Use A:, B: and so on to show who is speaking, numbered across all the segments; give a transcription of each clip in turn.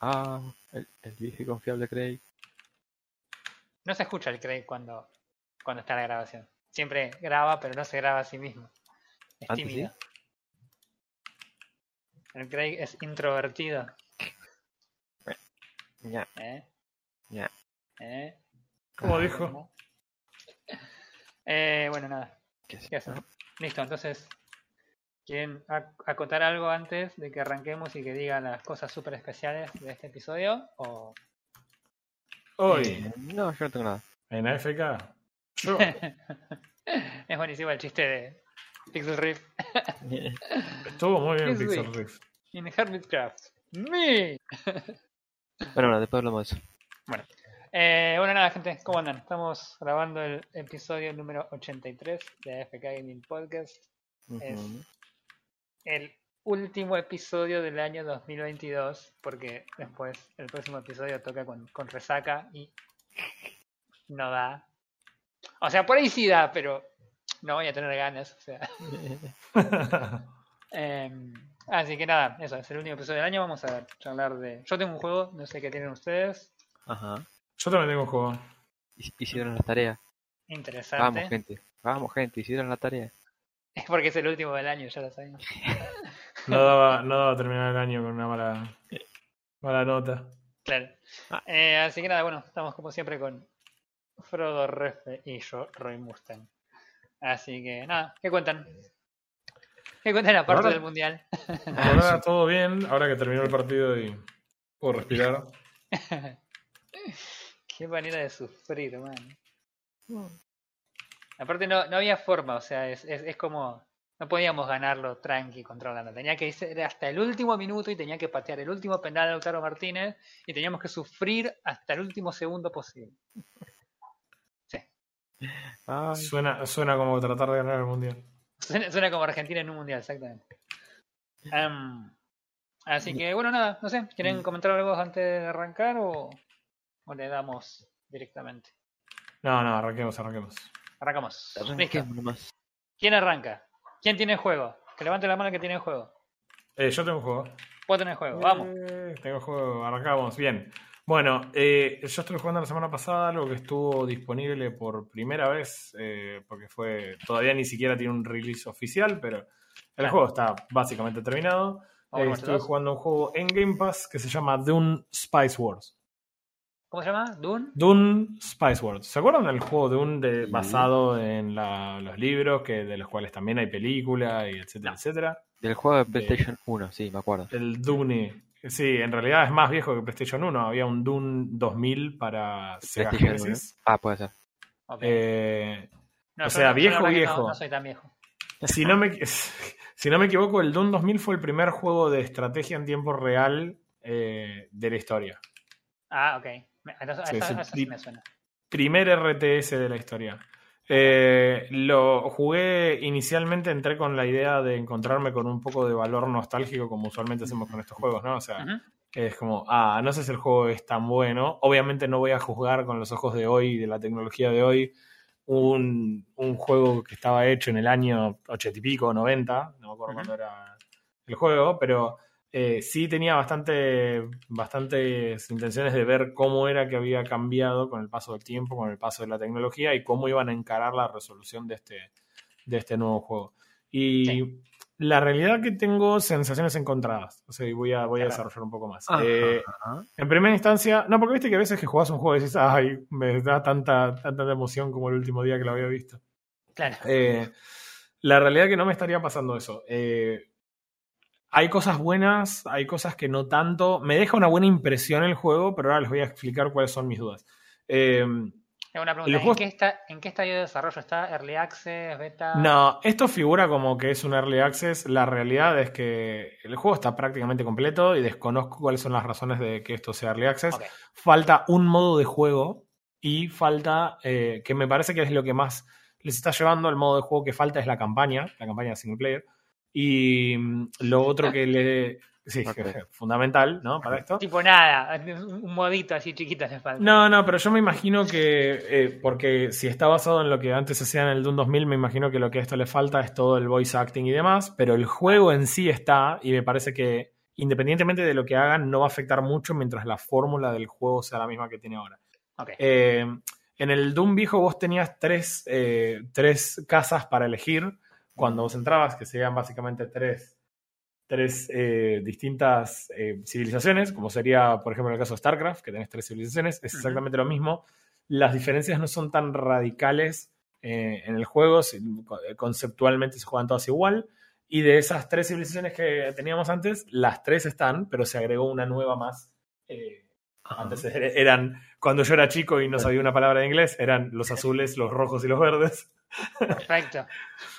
A: Ah, el, el viejo y confiable Craig.
B: No se escucha el Craig cuando, cuando está la grabación. Siempre graba, pero no se graba a sí mismo. Es
A: Antes sí.
B: tímido. El Craig es introvertido.
A: Ya,
B: ¿Eh?
A: ya.
B: ¿Eh?
C: Como dijo.
B: Eh, bueno, nada.
A: ¿Qué es?
B: ¿Qué hacen? Listo, entonces. ¿Quieren ac- acotar algo antes de que arranquemos y que digan las cosas súper especiales de este episodio? ¿O
C: Hoy,
A: Eh, no, yo no tengo nada.
C: en AFK. Yo.
B: es buenísimo el chiste de Pixel Rift
C: Estuvo muy bien. Pixel Rift.
B: in Hermitcraft. ¡Me!
A: Bueno, bueno, después hablamos de eso.
B: Eh, bueno, nada, gente, ¿cómo andan? Estamos grabando el episodio número 83 de AFK Gaming Podcast. Es-
A: Ujú.
B: El último episodio del año 2022, porque después el próximo episodio toca con, con resaca y no da. O sea, por ahí sí da, pero no voy a tener ganas. O sea. Em, así que nada, eso es el último episodio del año. Vamos a charlar de. Yo tengo un juego, no sé qué tienen ustedes.
A: Ajá.
C: Yo también tengo un juego.
A: Hic- Hicieron la tarea.
B: Interesante.
A: Vamos, gente. Vamos, gente. Hicieron la tarea.
B: Porque es el último del año, ya lo sabemos.
C: No daba, no daba terminar el año con una mala, mala nota.
B: Claro.
A: Ah.
B: Eh, así que nada, bueno, estamos como siempre con Frodo Refe y yo, Roy Mustang. Así que nada, ¿qué cuentan? ¿Qué cuentan aparte
C: Ahora-
B: del mundial?
C: Ahora todo bien, ahora que terminó el partido y puedo respirar.
B: Qué manera de sufrir, man. Aparte no, no había forma, o sea, es, es, es como... No podíamos ganarlo tranqui contra Holanda. Tenía que ser hasta el último minuto y tenía que patear el último penal de Lautaro Martínez y teníamos que sufrir hasta el último segundo posible. Sí.
A: Ay,
C: Suena, suena como tratar de ganar el mundial.
B: Suena, suena como Argentina en un mundial, exactamente. Am, así que, bueno, nada, no sé, ¿quieren comentar algo antes de arrancar o, o le damos directamente?
C: No, no, arranquemos, arranquemos.
B: Arrancamos. ¿Quién arranca? ¿Quién tiene juego? Que levante la mano que tiene juego.
C: Eh, yo tengo un juego.
B: Puedo tener juego, vamos.
C: Eh, tengo juego, arrancamos, bien. Bueno, eh, yo estuve jugando la semana pasada algo que estuvo disponible por primera vez, eh, porque fue todavía ni siquiera tiene un release oficial, pero el
B: Claro.
C: juego está básicamente terminado. Eh, estuve jugando un juego en Game Pass que se llama Dune Spice Wars.
B: ¿Cómo se llama? ¿Dune?
C: Dune Spice Wars. ¿Se acuerdan del juego Dune de,
A: Sí.
C: basado en la- los libros, que de los cuales también hay película y etcétera,
B: No.
C: etcétera?
A: Del juego de PlayStation 1, sí, me acuerdo.
C: El Dune. Sí, en realidad es más viejo que PlayStation 1. Había un Dune 2000 para Sega
A: PlayStation 1.
C: Genesis.
A: Ah, puede ser.
C: Eh,
B: No,
C: o sea,
B: no-
C: viejo, viejo.
B: No, no soy tan viejo.
C: si, no me, si no me equivoco, el Dune 2000 fue el primer juego de estrategia en tiempo real eh, de la historia.
B: Ah, ok. Me- Entonces,
C: Sí,
B: me suena.
C: Primer RTS de la historia. Eh, lo jugué inicialmente, entré con la idea de encontrarme con un poco de valor nostálgico, como usualmente hacemos con estos juegos, ¿no? O sea. Es como, ah, no sé si el juego es tan bueno. Obviamente no voy a juzgar con los ojos de hoy, de la tecnología de hoy, un, un juego que estaba hecho en el año ochenta y pico, 90, no me acuerdo cuándo era el juego, pero eh, sí tenía bastante, bastantes intenciones de ver cómo era que había cambiado con el paso del tiempo, con el paso de la tecnología y cómo iban a encarar la resolución de este, de este nuevo juego. Y
B: Sí.
C: la realidad que tengo sensaciones encontradas. O sea, y voy a, voy a desarrollar un poco más.
A: Ajá,
C: Eh,
A: ajá.
C: en primera instancia, no, porque viste que a veces que jugás un juego y dices, ay, me da tanta, tanta emoción como el último día que lo había visto.
B: Claro.
C: Eh, la realidad que no me estaría pasando eso. Eh, hay cosas buenas, hay cosas que no tanto. Me deja una buena impresión el juego, pero ahora les voy a explicar cuáles son mis dudas. Eh,
B: una pregunta. ¿En qué, está, ¿En qué estadio de desarrollo está? ¿Early Access? ¿Beta?
C: No, esto figura como que es un early access. La realidad es que el juego está prácticamente completo y desconozco cuáles son las razones de que esto sea early access. Falta un modo de juego y falta, eh, que me parece que es lo que más les está llevando el modo de juego que falta es la campaña, la campaña single player. Y mm, lo otro que le... Sí, fundamental, ¿no? Para esto.
B: Tipo nada, un modito así chiquito le falta.
C: No, no, pero yo me imagino que, eh, porque si está basado en lo que antes se hacía en el Doom 2000, me imagino que lo que a esto le falta es todo el voice acting y demás, pero el juego en sí está, y me parece que independientemente de lo que hagan, no va a afectar mucho mientras la fórmula del juego sea la misma que tiene ahora. Eh, en el Doom viejo vos tenías tres, eh, tres casas para elegir cuando vos entrabas, que serían básicamente tres, tres eh, distintas eh, civilizaciones, como sería, por ejemplo, en el caso de StarCraft, que tenés tres civilizaciones, es exactamente lo mismo. Las diferencias no son tan radicales eh, en el juego, conceptualmente se juegan todas igual. Y de esas tres civilizaciones que teníamos antes, las tres están, pero se agregó una nueva más. eh, antes er- eran, cuando yo era chico y no sabía una palabra de inglés, eran los azules, los rojos y los verdes.
B: Perfecto.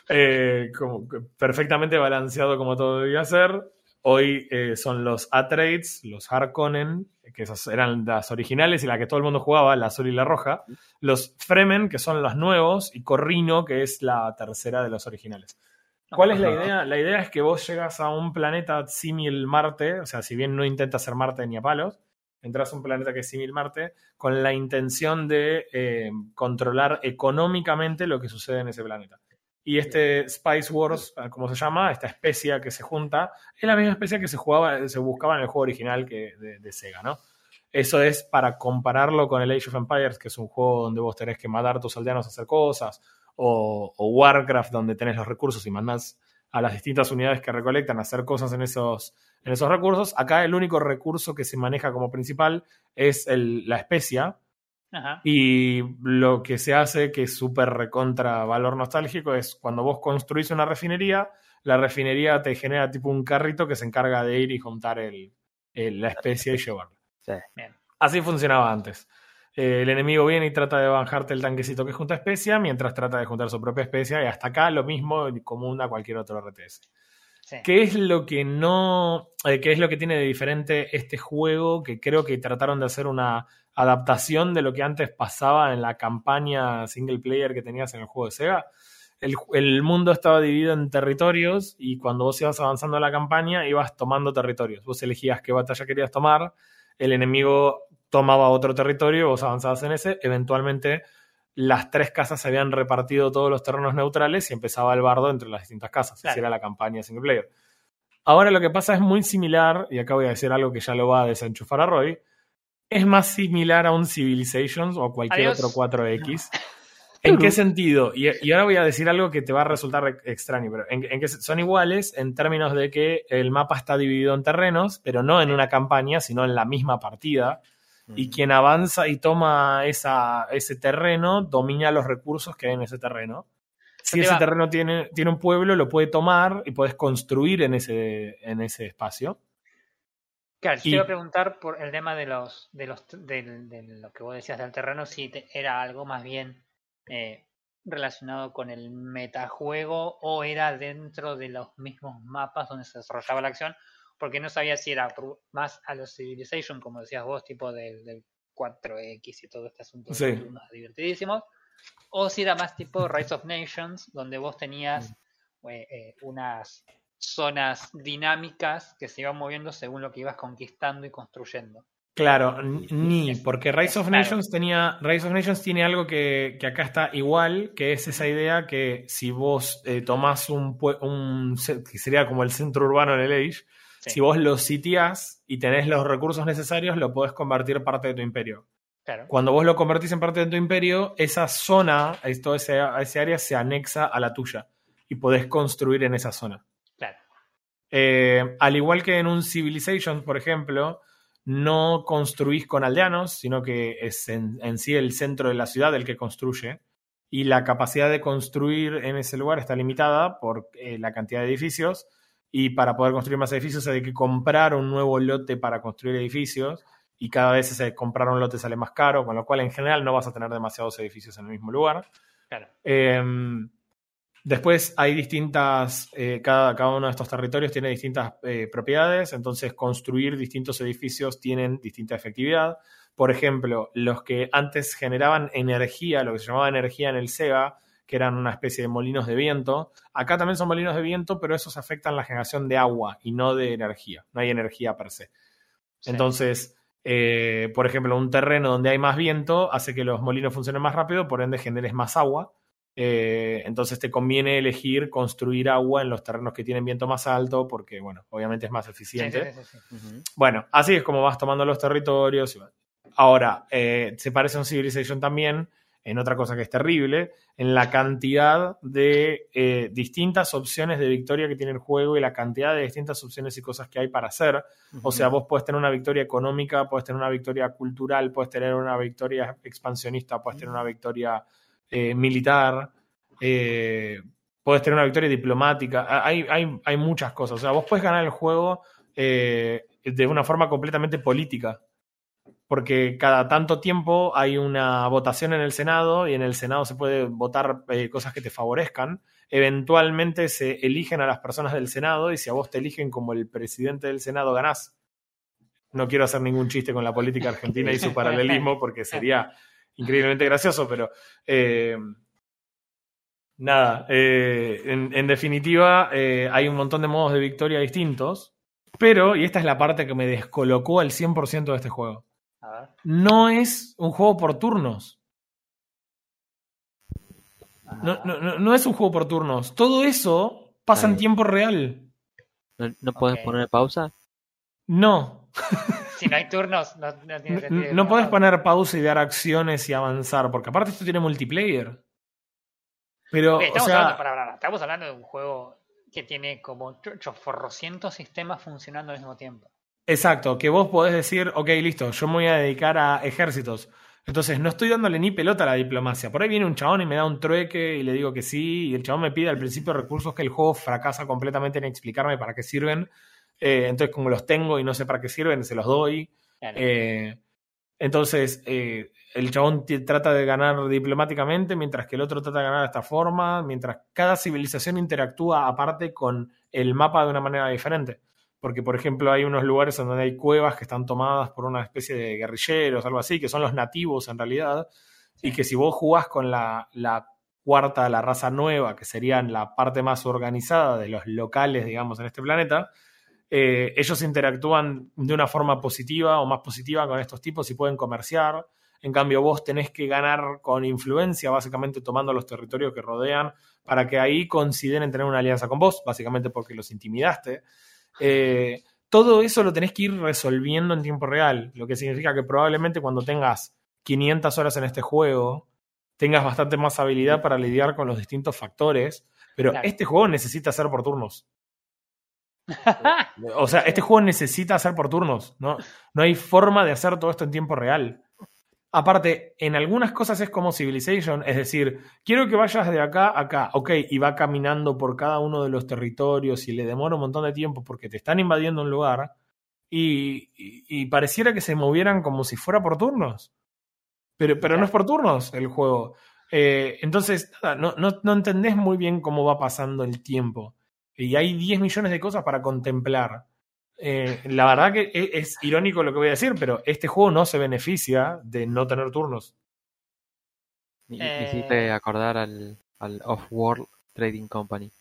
C: Eh, como perfectamente balanceado como todo debía ser. Hoy eh, son los A-Trades, los Harkonnen, que esas eran las originales y la que todo el mundo jugaba, la azul y la roja. Los Fremen, que son los nuevos, y Corrino, que es la tercera de los originales. ¿Cuál es la idea? La idea es que vos llegas a un planeta símil Marte, o sea, si bien no intentas ser Marte ni a palos, entras a un planeta que es símil Marte con la intención de eh, controlar económicamente lo que sucede en ese planeta. Y este Spice Wars, eh, como se llama, esta especia que se junta, es la misma especie que se jugaba, se buscaba en el juego original que de, de Sega, ¿no? Eso es para compararlo con el Age of Empires, que es un juego donde vos tenés que matar a tus aldeanos a hacer cosas, o, o Warcraft, donde tenés los recursos y mandás a las distintas unidades que recolectan a hacer cosas en esos, en esos recursos. Acá el único recurso que se maneja como principal es el- la especia,
B: Ajá.
C: y lo que se hace, que es súper recontra valor nostálgico, es cuando vos construís una refinería, la refinería te genera tipo un carrito que se encarga de ir y juntar el, el- la especia y llevarla.
A: Sí.
B: Bien.
C: Así funcionaba antes. Eh, el enemigo viene y trata de bajarte el tanquecito que junta especia, mientras trata de juntar su propia especia, y hasta acá lo mismo común a cualquier otro RTS. ¿Qué es lo que no. eh, ¿Qué es lo que tiene de diferente este juego? Que creo que trataron de hacer una adaptación de lo que antes pasaba en la campaña single player que tenías en el juego de Sega. El, el mundo estaba dividido en territorios y cuando vos ibas avanzando en la campaña ibas tomando territorios. Vos elegías qué batalla querías tomar, el enemigo tomaba otro territorio, vos avanzabas en ese, eventualmente las tres casas se habían repartido todos los terrenos neutrales y empezaba el bardo entre las distintas casas.
B: Claro.
C: Así era la campaña single player. Ahora lo que pasa es muy similar, y acá voy a decir algo que ya lo va a desenchufar a Roy, es más similar a un Civilizations o a cualquier
B: Adiós.
C: otro 4X. ¿En qué sentido? Y, y ahora voy a decir algo que te va a resultar ex- extraño, pero en, en que son iguales en términos de que el mapa está dividido en terrenos, pero no en una campaña, sino en la misma partida. Y quien avanza y toma esa, ese terreno domina los recursos que hay en ese terreno. Si
B: te
C: ese
B: va-
C: terreno tiene, tiene un pueblo, lo puede tomar y puedes construir en ese, en ese espacio.
B: Claro, te
C: Y-
B: iba a preguntar por el tema de los, de los del- de, lo que vos decías del terreno, si te- era algo más bien eh, relacionado con el metajuego o era dentro de los mismos mapas donde se desarrollaba la acción, porque no sabía si era más a los Civilization, como decías vos, tipo del, del 4X y todo este asunto
C: Sí.
B: divertidísimos, o si era más tipo Rise of Nations, donde vos tenías eh, eh, unas zonas dinámicas que se iban moviendo según lo que ibas conquistando y construyendo.
C: Claro, ni, porque Rise of. Nations tenía. Rise of Nations tiene algo que, que acá está igual, que es esa idea que si vos eh, tomás un, un que sería como el centro urbano en el Age,
B: Sí.
C: si vos lo sitiás y tenés los recursos necesarios, lo podés convertir parte de tu imperio.
B: Claro.
C: Cuando vos lo convertís en parte de tu imperio, esa zona, es- todo ese, ese área se anexa a la tuya y podés construir en esa zona.
B: Claro.
C: Eh, al igual que en un Civilization, por ejemplo, no construís con aldeanos, sino que es en, en sí el centro de la ciudad el que construye. Y la capacidad de construir en ese lugar está limitada por eh, la cantidad de edificios. Y para poder construir más edificios hay que comprar un nuevo lote para construir edificios. Y cada vez ese comprar un lote sale más caro, con lo cual en general no vas a tener demasiados edificios en el mismo lugar.
B: Claro.
C: Eh, después hay distintas, eh, cada, cada uno de estos territorios tiene distintas eh, propiedades, entonces construir distintos edificios tienen distinta efectividad. Por ejemplo, los que antes generaban energía, lo que se llamaba energía en el Sega, que eran una especie de molinos de viento, acá también son molinos de viento, pero esos afectan la generación de agua y no de energía, no hay energía per se.
B: Sí.
C: Entonces, eh, por ejemplo, un terreno donde hay más viento hace que los molinos funcionen más rápido, por ende generes más agua. Eh, entonces te conviene elegir construir agua en los terrenos que tienen viento más alto porque, bueno, obviamente es más eficiente.
B: sí, sí, sí.
A: Ujú.
C: Bueno, así es como vas tomando los territorios. Ahora, eh, se parece a un Civilization también en otra cosa que es terrible, en la cantidad de eh, distintas opciones de victoria que tiene el juego y la cantidad de distintas opciones y cosas que hay para hacer. O sea, vos puedes tener una victoria económica, puedes tener una victoria cultural, puedes tener una victoria expansionista, puedes tener una victoria eh, militar, eh, puedes tener una victoria diplomática. Hay, hay, hay muchas cosas. O sea, vos puedes ganar el juego eh, de una forma completamente política. Porque cada tanto tiempo hay una votación en el Senado y en el Senado se puede votar eh, cosas que te favorezcan. Eventualmente se eligen a las personas del Senado y si a vos te eligen como el presidente del Senado ganás. No quiero hacer ningún chiste con la política argentina y su paralelismo porque sería increíblemente gracioso, pero eh, nada, eh, en, en definitiva hay un montón de modos de victoria distintos, pero, y esta es la parte que me descolocó al 100% de este juego. No es un juego por turnos. No,
B: Ah,
C: no, no, no es un juego por turnos. Todo eso pasa en tiempo real.
A: ¿No, no puedes poner pausa?
C: No.
B: Si no hay turnos, no, no tiene
C: No,
B: sentido.
C: no podés poner pausa y dar acciones y avanzar, porque aparte esto tiene multiplayer. Pero, o
B: estamos,
C: sea,
B: hablando, pará, estamos hablando de un juego que tiene como choforrocientos sistemas funcionando al mismo tiempo.
C: Exacto, que vos podés decir, ok, listo, yo me voy a dedicar a ejércitos. Entonces, no estoy dándole ni pelota a la diplomacia. Por ahí viene un chabón y me da un trueque y le digo que sí, y el chabón me pide al principio recursos que el juego fracasa completamente en explicarme para qué sirven. Eh, entonces, como los tengo y no sé para qué sirven, se los doy.
B: Claro.
C: Eh, entonces, eh, el chabón trata de ganar diplomáticamente, mientras que el otro trata de ganar de esta forma, mientras cada civilización interactúa aparte con el mapa de una manera diferente. Porque, por ejemplo, hay unos lugares donde hay cuevas que están tomadas por una especie de guerrilleros, algo así, que son los nativos en realidad, y que si vos jugás con la, la cuarta, la raza nueva, que serían la parte más organizada de los locales, digamos, en este planeta, eh, ellos interactúan de una forma positiva o más positiva con estos tipos y pueden comerciar. En cambio, vos tenés que ganar con influencia, básicamente tomando los territorios que rodean, para que ahí consideren tener una alianza con vos, básicamente porque los intimidaste. Eh, todo eso lo tenés que ir resolviendo en tiempo real, lo que significa que probablemente cuando tengas 500 horas en este juego, tengas bastante más habilidad para lidiar con los distintos factores, pero
B: Claro.
C: este juego necesita ser por turnos. O sea, este juego necesita hacer por turnos. ¿no? no hay forma de hacer todo esto en tiempo real. Aparte, en algunas cosas es como Civilization, es decir, quiero que vayas de acá a acá, ok, y va caminando por cada uno de los territorios y le demora un montón de tiempo porque te están invadiendo un lugar y, pareciera que se movieran como si fuera por turnos. Pero, pero no es por turnos el juego. Eh, entonces, nada, no, no, no entendés muy bien cómo va pasando el tiempo. Y hay 10 millones de cosas para contemplar. Eh, la verdad que e- es, irónico lo que voy a decir, pero este juego no se beneficia de no tener turnos.
A: Y,
B: Eh.
A: hiciste acordar al, al Off-World Trading Company.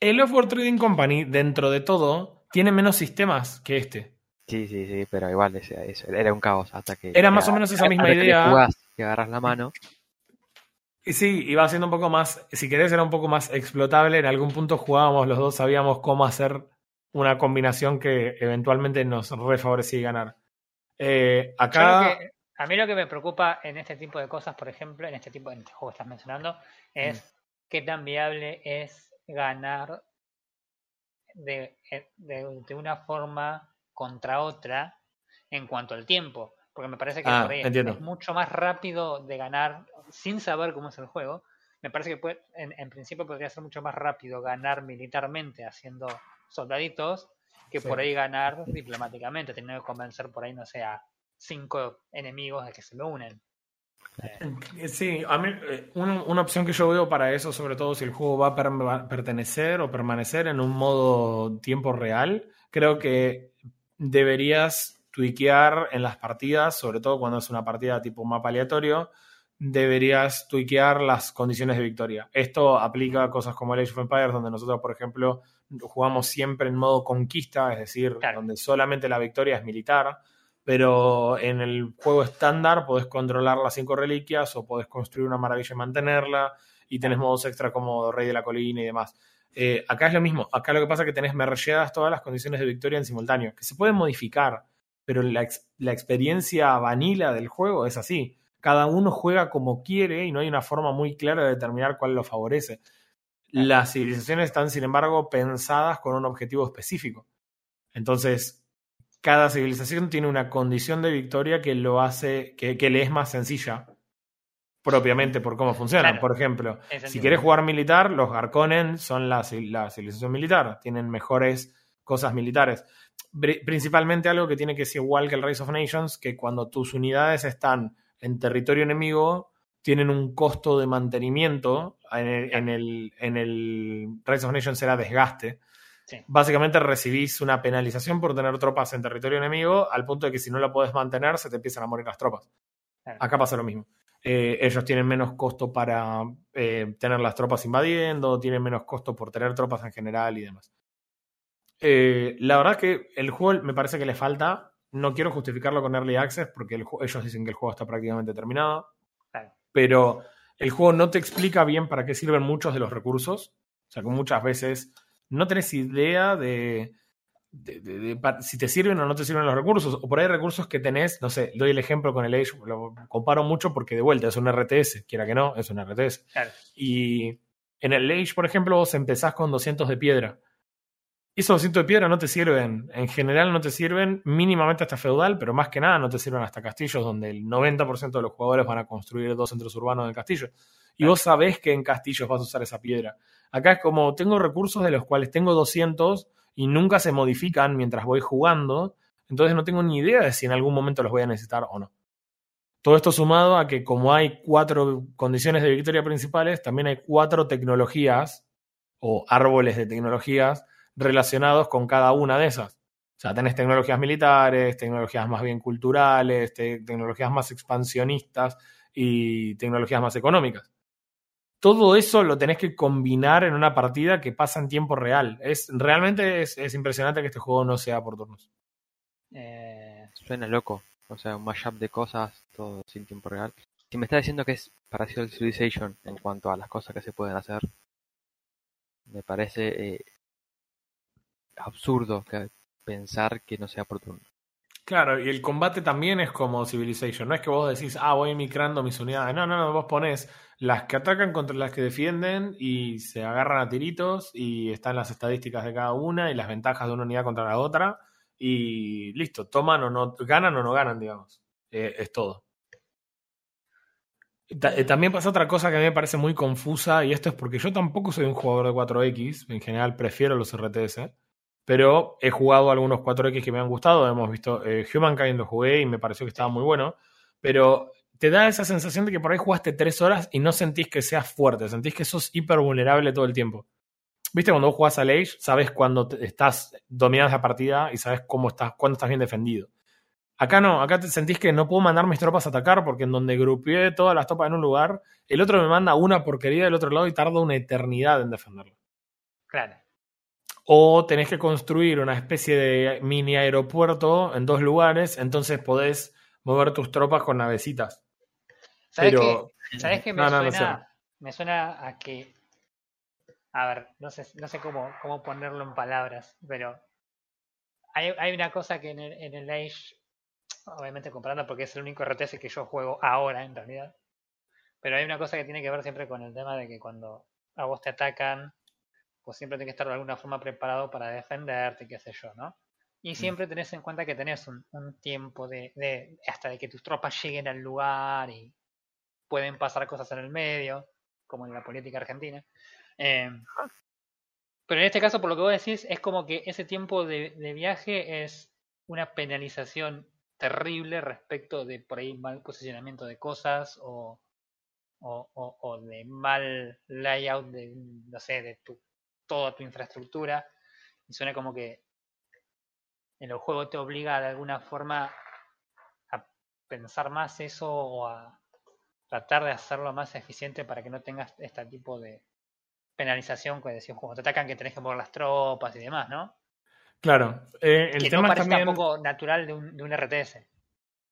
C: El Off-World Trading Company, dentro de todo, tiene menos sistemas que este.
A: Sí, sí, sí, pero igual ese- ese- era un caos hasta que...
C: Era más o menos esa misma
A: hasta que
C: idea.
A: jugás, que agarras la mano.
C: Y sí, iba siendo un poco más, si querés, era un poco más explotable. En algún punto jugábamos los dos, sabíamos cómo hacer una combinación que eventualmente nos refavorecía ganar. Eh, acá,
B: que- a mí lo que me preocupa en este tipo de cosas, por ejemplo, en este tipo en este juego que estás mencionando, es
C: Mm.
B: qué tan viable es ganar de, eh, de- de una forma contra otra en cuanto al tiempo. Porque me parece que
C: Ah,
B: es- es mucho más rápido de ganar sin saber cómo es el juego. Me parece que puede- en, en principio podría ser mucho más rápido ganar militarmente haciendo soldaditos que
C: Sí.
B: por ahí ganar diplomáticamente, teniendo que convencer por ahí, no sé, a cinco enemigos de que se me unen.
C: Eh, Sí, a mí, eh, una, una opción que yo veo para eso, sobre todo si el juego va a per- pertenecer o permanecer en un modo tiempo real, creo que deberías tuiquear en las partidas, sobre todo cuando es una partida tipo mapa aleatorio, deberías tuiquear las condiciones de victoria. Esto aplica a cosas como el Age of Empires, donde nosotros, por ejemplo, jugamos siempre en modo conquista, es decir,
B: Claro.
C: donde solamente la victoria es militar pero en el juego estándar podés controlar las cinco reliquias o podés construir una maravilla y mantenerla. y tenés modos extra como Rey de la Colina y demás. Eh, acá es lo mismo. Acá lo que pasa es que tenés mergeadas todas las condiciones de victoria en simultáneo, que se pueden modificar, pero la, la experiencia vanilla del juego es así. Cada uno juega como quiere y no hay una forma muy clara de determinar cuál lo favorece. Las civilizaciones están, sin embargo, pensadas con un objetivo específico. Entonces, cada civilización tiene una condición de victoria que lo hace, que, que le es más sencilla propiamente por cómo funcionan. Por ejemplo, si quieres jugar militar, los Garconen son la, civilización militar, tienen mejores cosas militares. Principalmente algo que tiene que ser igual que el Race of Nations, que cuando tus unidades están en territorio enemigo, tienen un costo de mantenimiento. En el, en el, en el Race of Nations era desgaste. Básicamente recibís una penalización por tener tropas en territorio enemigo, al punto de que si no la puedes mantener, se te empiezan a morir las tropas. Acá pasa lo mismo. Eh, ellos tienen menos costo para eh, tener las tropas invadiendo, tienen menos costo por tener tropas en general y demás. Eh, la verdad que el juego me parece que le falta. No quiero justificarlo con Early Access porque ellos dicen que el juego está prácticamente terminado. Pero el juego no te explica bien para qué sirven muchos de los recursos. O sea, que muchas veces no tenés idea de, si te sirven o no te sirven los recursos, o por ahí recursos que tenés, no sé, doy el ejemplo con el Age, lo comparo mucho porque de vuelta es un RTS, quiera que no, es un RTS. Y en el Age, por ejemplo, vos empezás con 200 de piedra. Esos 200 de piedra no te sirven, en general no te sirven mínimamente hasta feudal, pero más que nada no te sirven hasta castillos, donde el 90% de los jugadores van a construir dos centros urbanos en castillo. Y vos sabés que en castillos vas a usar esa piedra. Acá es como, tengo recursos de los cuales tengo 200 y nunca se modifican mientras voy jugando, entonces no tengo ni idea de si en algún momento los voy a necesitar o no. Todo esto sumado a que como hay cuatro condiciones de victoria principales, también hay cuatro tecnologías o árboles de tecnologías relacionados con cada una de esas. O sea, tenés tecnologías militares, tecnologías más bien culturales, tecnologías más expansionistas y tecnologías más económicas todo eso lo tenés que combinar en una partida que pasa en tiempo real. Es, realmente es, impresionante que este juego no sea por turnos.
A: Eh, suena loco. O sea, un mashup de cosas, todo sin tiempo real. Si me está diciendo que es parecido al Civilization en cuanto a las cosas que se pueden hacer, me parece eh, absurdo pensar que no sea por turno.
C: Claro, y el combate también es como Civilization. No es que vos decís, ah, voy micrando mis unidades. No, no, no, vos ponés las que atacan contra las que defienden y se agarran a tiritos y están las estadísticas de cada una y las ventajas de una unidad contra la otra y listo, toman o no, ganan o no ganan, digamos. Eh, es todo. Eh, también pasa otra cosa que a mí me parece muy confusa y esto es porque yo tampoco soy un jugador de 4X, en general prefiero los RTS, pero he jugado algunos 4X que me han gustado, hemos visto eh, Humankind lo jugué y me pareció que estaba muy bueno, pero te da esa sensación de que por ahí jugaste tres horas y no sentís que seas fuerte, sentís que sos hiper vulnerable todo el tiempo. ¿Viste cuando vos jugás a Age? Sabes cuando estás dominando la partida y sabes cómo estás, cuándo estás bien defendido. Acá no, acá te sentís que no puedo mandar mis tropas a atacar porque en donde grupié todas las tropas en un lugar, el otro me manda una porquería del otro lado y tarda una eternidad en defenderlo.
B: Claro.
C: O tenés que construir una especie de mini aeropuerto en dos lugares, entonces podés mover tus tropas con navecitas.
B: ¿Sabes qué? ¿Sabes qué me suena? Me suena a que. A ver, no sé, no sé cómo, cómo ponerlo en palabras, pero hay, hay una cosa que en el, en el Age, obviamente comparando porque es el único RTS que yo juego ahora en realidad, pero hay una cosa que tiene que ver siempre con el tema de que cuando a vos te atacan, pues siempre tienes que estar de alguna forma preparado para defenderte, qué sé yo, ¿no? Y mm. siempre tenés en cuenta que tenés un, un tiempo de, de, hasta de que tus tropas lleguen al lugar y pueden pasar cosas en el medio, como en la política argentina. Eh, pero en este caso, por lo que vos decís, es como que ese tiempo de, viaje es una penalización terrible respecto de por ahí mal posicionamiento de cosas o, o, de mal layout de, no sé, de tu, toda tu infraestructura. Y suena como que en el juego te obliga de alguna forma a pensar más eso o a, tratar de hacerlo más eficiente para que no tengas este tipo de penalización que decíamos, cuando te atacan que tenés que mover las tropas y demás, ¿no?
C: Claro. Eh, el
B: que
C: tema
B: no parece tampoco natural de un, de un RTS.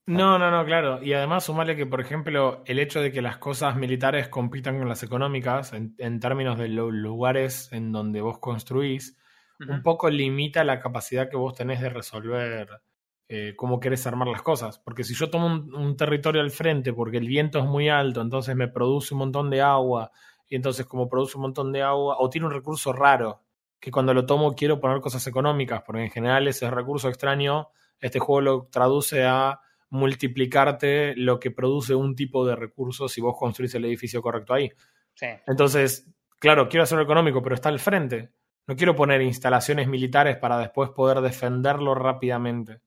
C: No, no, no, claro. Y además sumarle que, por ejemplo, el hecho de que las cosas militares compitan con las económicas en, en términos de los lugares en donde vos construís, un poco limita la capacidad que vos tenés de resolver eh, cómo querés armar las cosas. Porque si yo tomo un, un territorio al frente porque el viento es muy alto, entonces me produce un montón de agua, y entonces como produce un montón de agua, o tiene un recurso raro, que cuando lo tomo quiero poner cosas económicas, porque en general ese recurso extraño, este juego lo traduce a multiplicarte lo que produce un tipo de recurso si vos construís el edificio correcto ahí.
B: Sí.
C: Entonces, claro, quiero hacerlo económico, pero está al frente. No quiero poner instalaciones militares para después poder defenderlo rápidamente.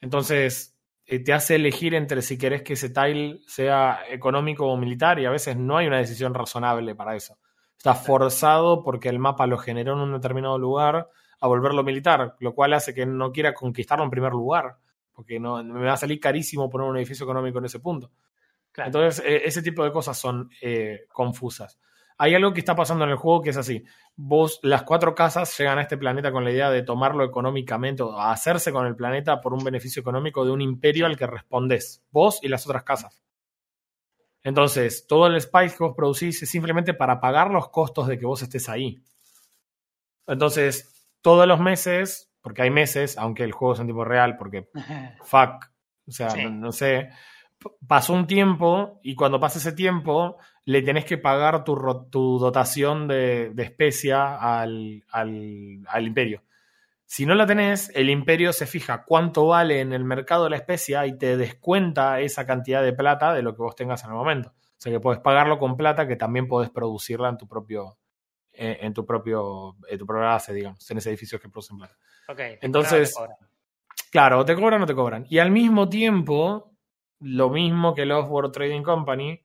C: Entonces, eh, te hace elegir entre si querés que ese tile sea económico o militar y a veces no hay una decisión razonable para eso. Está forzado porque el mapa lo generó en un determinado lugar a volverlo militar, lo cual hace que no quiera conquistarlo en primer lugar, porque no, me va a salir carísimo poner un edificio económico en ese punto.
B: Claro.
C: Entonces, eh, ese tipo de cosas son eh, confusas. Hay algo que está pasando en el juego que es así. Vos, las cuatro casas llegan a este planeta con la idea de tomarlo económicamente o hacerse con el planeta por un beneficio económico de un imperio al que respondés. Vos y las otras casas. Entonces, todo el spice que vos producís es simplemente para pagar los costos de que vos estés ahí. Entonces, todos los meses, porque hay meses, aunque el juego es en tiempo real, porque fuck, o sea,
B: Sí.
C: no, no sé, pasó un tiempo y cuando pasa ese tiempo le tenés que pagar tu, tu dotación de, de especia al, al, al imperio. Si no la tenés, el imperio se fija cuánto vale en el mercado la especia y te descuenta esa cantidad de plata de lo que vos tengas en el momento. O sea que podés pagarlo con plata que también podés producirla en tu propio, eh, en tu propio, en tu propia base, digamos, en ese edificio que producen plata.
B: Ok.
C: Entonces- Claro, te cobran o te cobran. Y al mismo tiempo, lo mismo que los World Trading Company,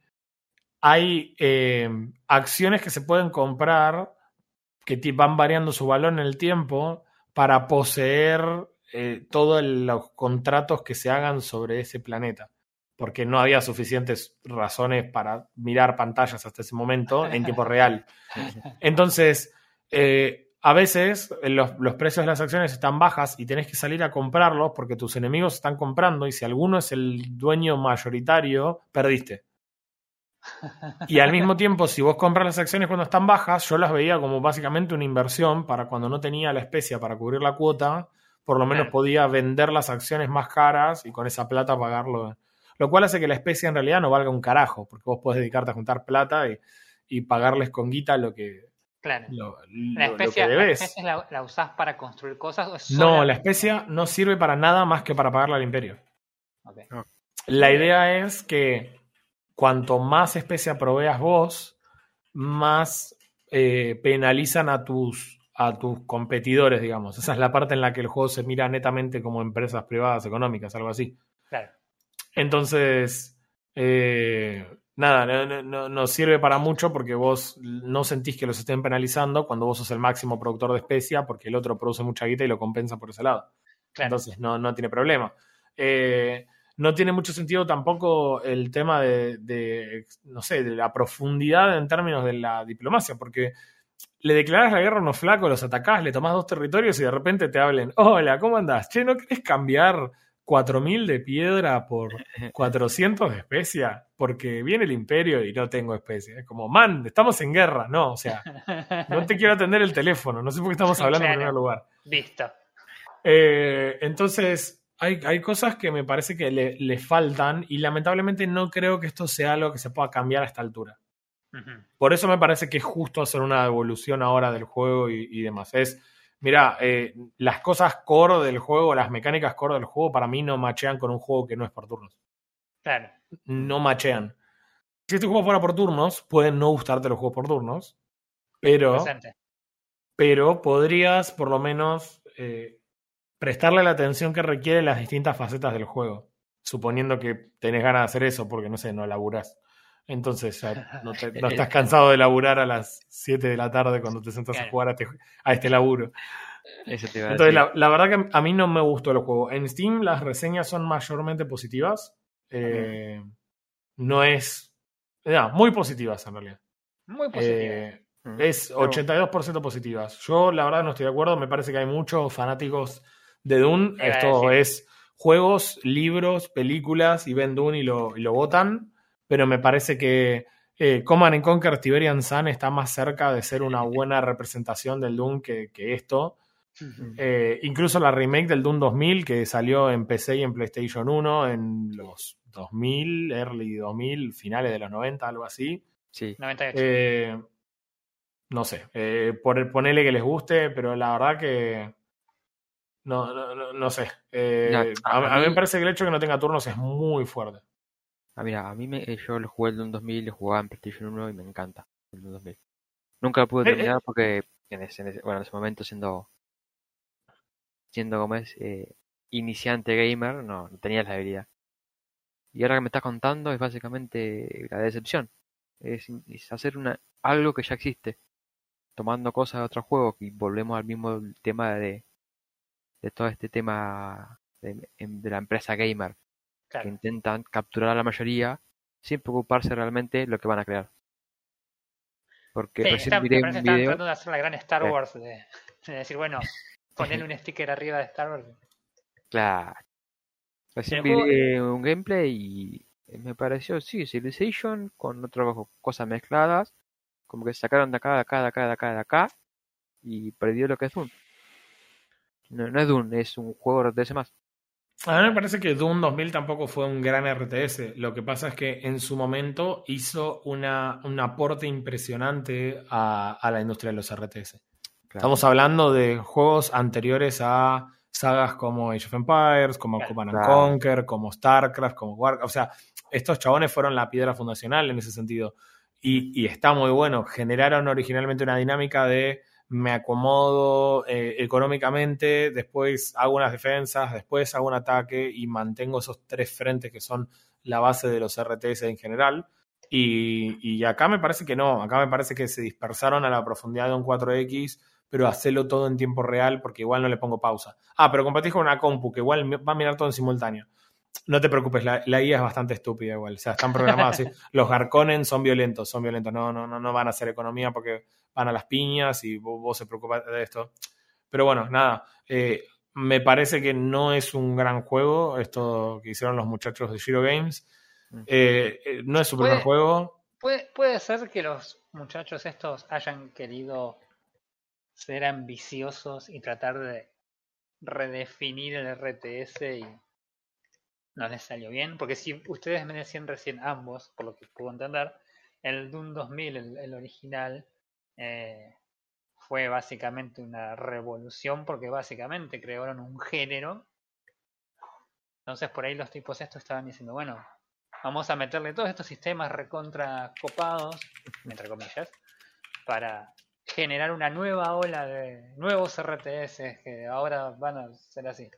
C: hay eh, acciones que se pueden comprar que van variando su valor en el tiempo para poseer eh, todos los contratos que se hagan sobre ese planeta. Porque no había suficientes razones para mirar pantallas hasta ese momento en tiempo real. Entonces, eh, a veces eh, los, los precios de las acciones están bajas y tenés que salir a comprarlos porque tus enemigos están comprando y si alguno es el dueño mayoritario, perdiste. Y al mismo tiempo, si vos compras las acciones cuando están bajas, yo las veía como básicamente una inversión para cuando no tenía la especia para cubrir la cuota, por lo menos podía vender las acciones más caras y con esa plata pagarlo. Lo cual hace que la especia en realidad no valga un carajo, porque vos podés dedicarte a juntar plata y, y pagarles con guita lo que,
B: Claro.
C: lo,
B: La
C: lo
B: especia,
C: que
B: la,
C: debes.
B: especia la, la usás para construir cosas o es
C: No, la especia no sirve para nada más que para pagarle al imperio.
B: Ok.
C: La idea es que cuanto más especia proveas vos, más eh, penalizan a tus, a tus competidores, digamos. Esa es la parte en la que el juego se mira netamente como empresas privadas económicas, algo así.
B: Claro.
C: Entonces, eh, nada, no, no- no, sirve para mucho porque vos no sentís que los estén penalizando cuando vos sos el máximo productor de especia porque el otro produce mucha guita y lo compensa por ese lado.
B: Claro.
C: Entonces no, no tiene problema. Eh, no tiene mucho sentido tampoco el tema de, de, no sé, de la profundidad en términos de la diplomacia, porque le declarás la guerra a unos flacos, los atacás, le tomás dos territorios y de repente te hablen, hola, ¿cómo andás? Che, ¿no querés cambiar 4.000 de piedra por 400 de especia? Porque viene el imperio y no tengo especia. Es como, man, estamos en guerra. No, o sea, no te quiero atender el teléfono, no sé por qué estamos hablando en primer lugar.
B: Listo.
C: Eh, entonces, hay, hay cosas que me parece que le, le faltan y lamentablemente no creo que esto sea algo que se pueda cambiar a esta altura. Por eso me parece que es justo hacer una evolución ahora del juego y, y demás. Es, mira, eh, las cosas core del juego, las mecánicas core del juego, para mí no machean con un juego que no es por turnos.
B: Claro.
C: No machean. Si este juego fuera por turnos, pueden no gustarte los juegos por turnos, pero
B: Presente.
C: pero podrías por lo menos eh, prestarle la atención que requieren las distintas facetas del juego, suponiendo que tenés ganas de hacer eso, porque no sé, no laburás. Entonces ya no, te- no estás cansado de laburar a las 7 de la tarde cuando te sentas a jugar a este, a este laburo.
A: Eso te iba a
C: Entonces, la, la verdad que a mí no me gustó el juego. En Steam las reseñas son mayormente positivas. Eh, no es... no, muy positivas en realidad.
B: Muy positivo.
C: Eh,
A: Mm.
C: es 82% positivas. Yo, la verdad, no estoy de acuerdo. Me parece que hay muchos fanáticos de Dune. Esto es juegos, libros, películas y ven Dune y lo, y lo votan, pero me parece que eh, Command and Conquer Tiberian Sun está más cerca de ser una buena representación del Doom que, que esto. Eh, incluso la remake del Doom 2000 que salió en PC y en PlayStation 1 en los 2000, early 2000, finales de los 90, algo así.
A: Sí.
B: 98.
C: Eh, no sé, eh, por ponerle que les guste, pero la verdad que no, no, no, no sé. Eh, a,
A: a
C: a mí me parece que el hecho de que no tenga turnos es muy fuerte.
A: Ah, mira, a mí me, yo lo jugué el Doom 2000, lo jugaba en PlayStation 1 y me encanta el Doom 2000. Nunca lo pude
C: Eh, eh.
A: terminar porque en ese, en ese- bueno, en ese momento siendo, siendo como es, eh, iniciante gamer, no, no tenía la habilidad. Y ahora que me estás contando es básicamente la decepción. Es, es hacer una, algo que ya existe, tomando cosas de otros juegos y volvemos al mismo tema de, de todo este tema de, de la empresa gamer que
B: Claro.
A: intentan capturar a la mayoría sin preocuparse realmente lo que van a crear. Porque
B: Sí,
A: recién
B: está-
A: miré un
B: que
A: video,
B: tratando de hacer la gran Star. Wars de, de decir, bueno, poner un sticker arriba de Star Wars.
A: claro, recién
B: juego-
A: miré un gameplay y me pareció, sí, Civilization con otras cosas mezcladas, como que sacaron de acá, de acá, de acá, de acá, de acá y perdió lo que es Doom. No, no es Doom, es un juego RTS más.
C: A mí me parece que Doom 2000 tampoco fue un gran RTS. Lo que pasa es que en su momento hizo una, un aporte impresionante a, a la industria de los RTS.
A: Claro.
C: Estamos hablando de juegos anteriores a sagas como Age of Empires, como
B: Claro.
C: Command and. Conquer, como StarCraft, como Warcraft. O sea, estos chabones fueron la piedra fundacional en ese sentido. Y, y está muy bueno. Generaron originalmente una dinámica de me acomodo eh, económicamente, después hago unas defensas, después hago un ataque y mantengo esos tres frentes que son la base de los RTS en general. Y, y acá me parece que no, acá me parece que se dispersaron a la profundidad de un 4X, pero hacerlo todo en tiempo real porque igual no le pongo pausa. Ah, pero compatís con una compu que igual va a mirar todo en simultáneo. No te preocupes, la, la IA es bastante estúpida igual. O sea, están programados así. Los Garconen son violentos, son violentos. No, no, no, no van a hacer economía porque van a las piñas y vos, vos se preocupas de esto. Pero bueno, nada. eh, me parece que no es un gran juego esto que hicieron los muchachos de Giro Games.
A: Mm.
C: Eh, eh, no es su primer
B: Puede-
C: juego.
B: Puede, puede ser que los muchachos estos hayan querido ser ambiciosos y tratar de redefinir el RTS y no les salió bien, porque si ustedes me decían recién ambos, por lo que puedo entender, el Doom 2000, el, el original, eh, fue básicamente una revolución porque básicamente crearon un género. Entonces por ahí los tipos estos estaban diciendo, bueno, vamos a meterle todos estos sistemas recontra copados, entre comillas, para generar una nueva ola de nuevos RTS que ahora van a ser así.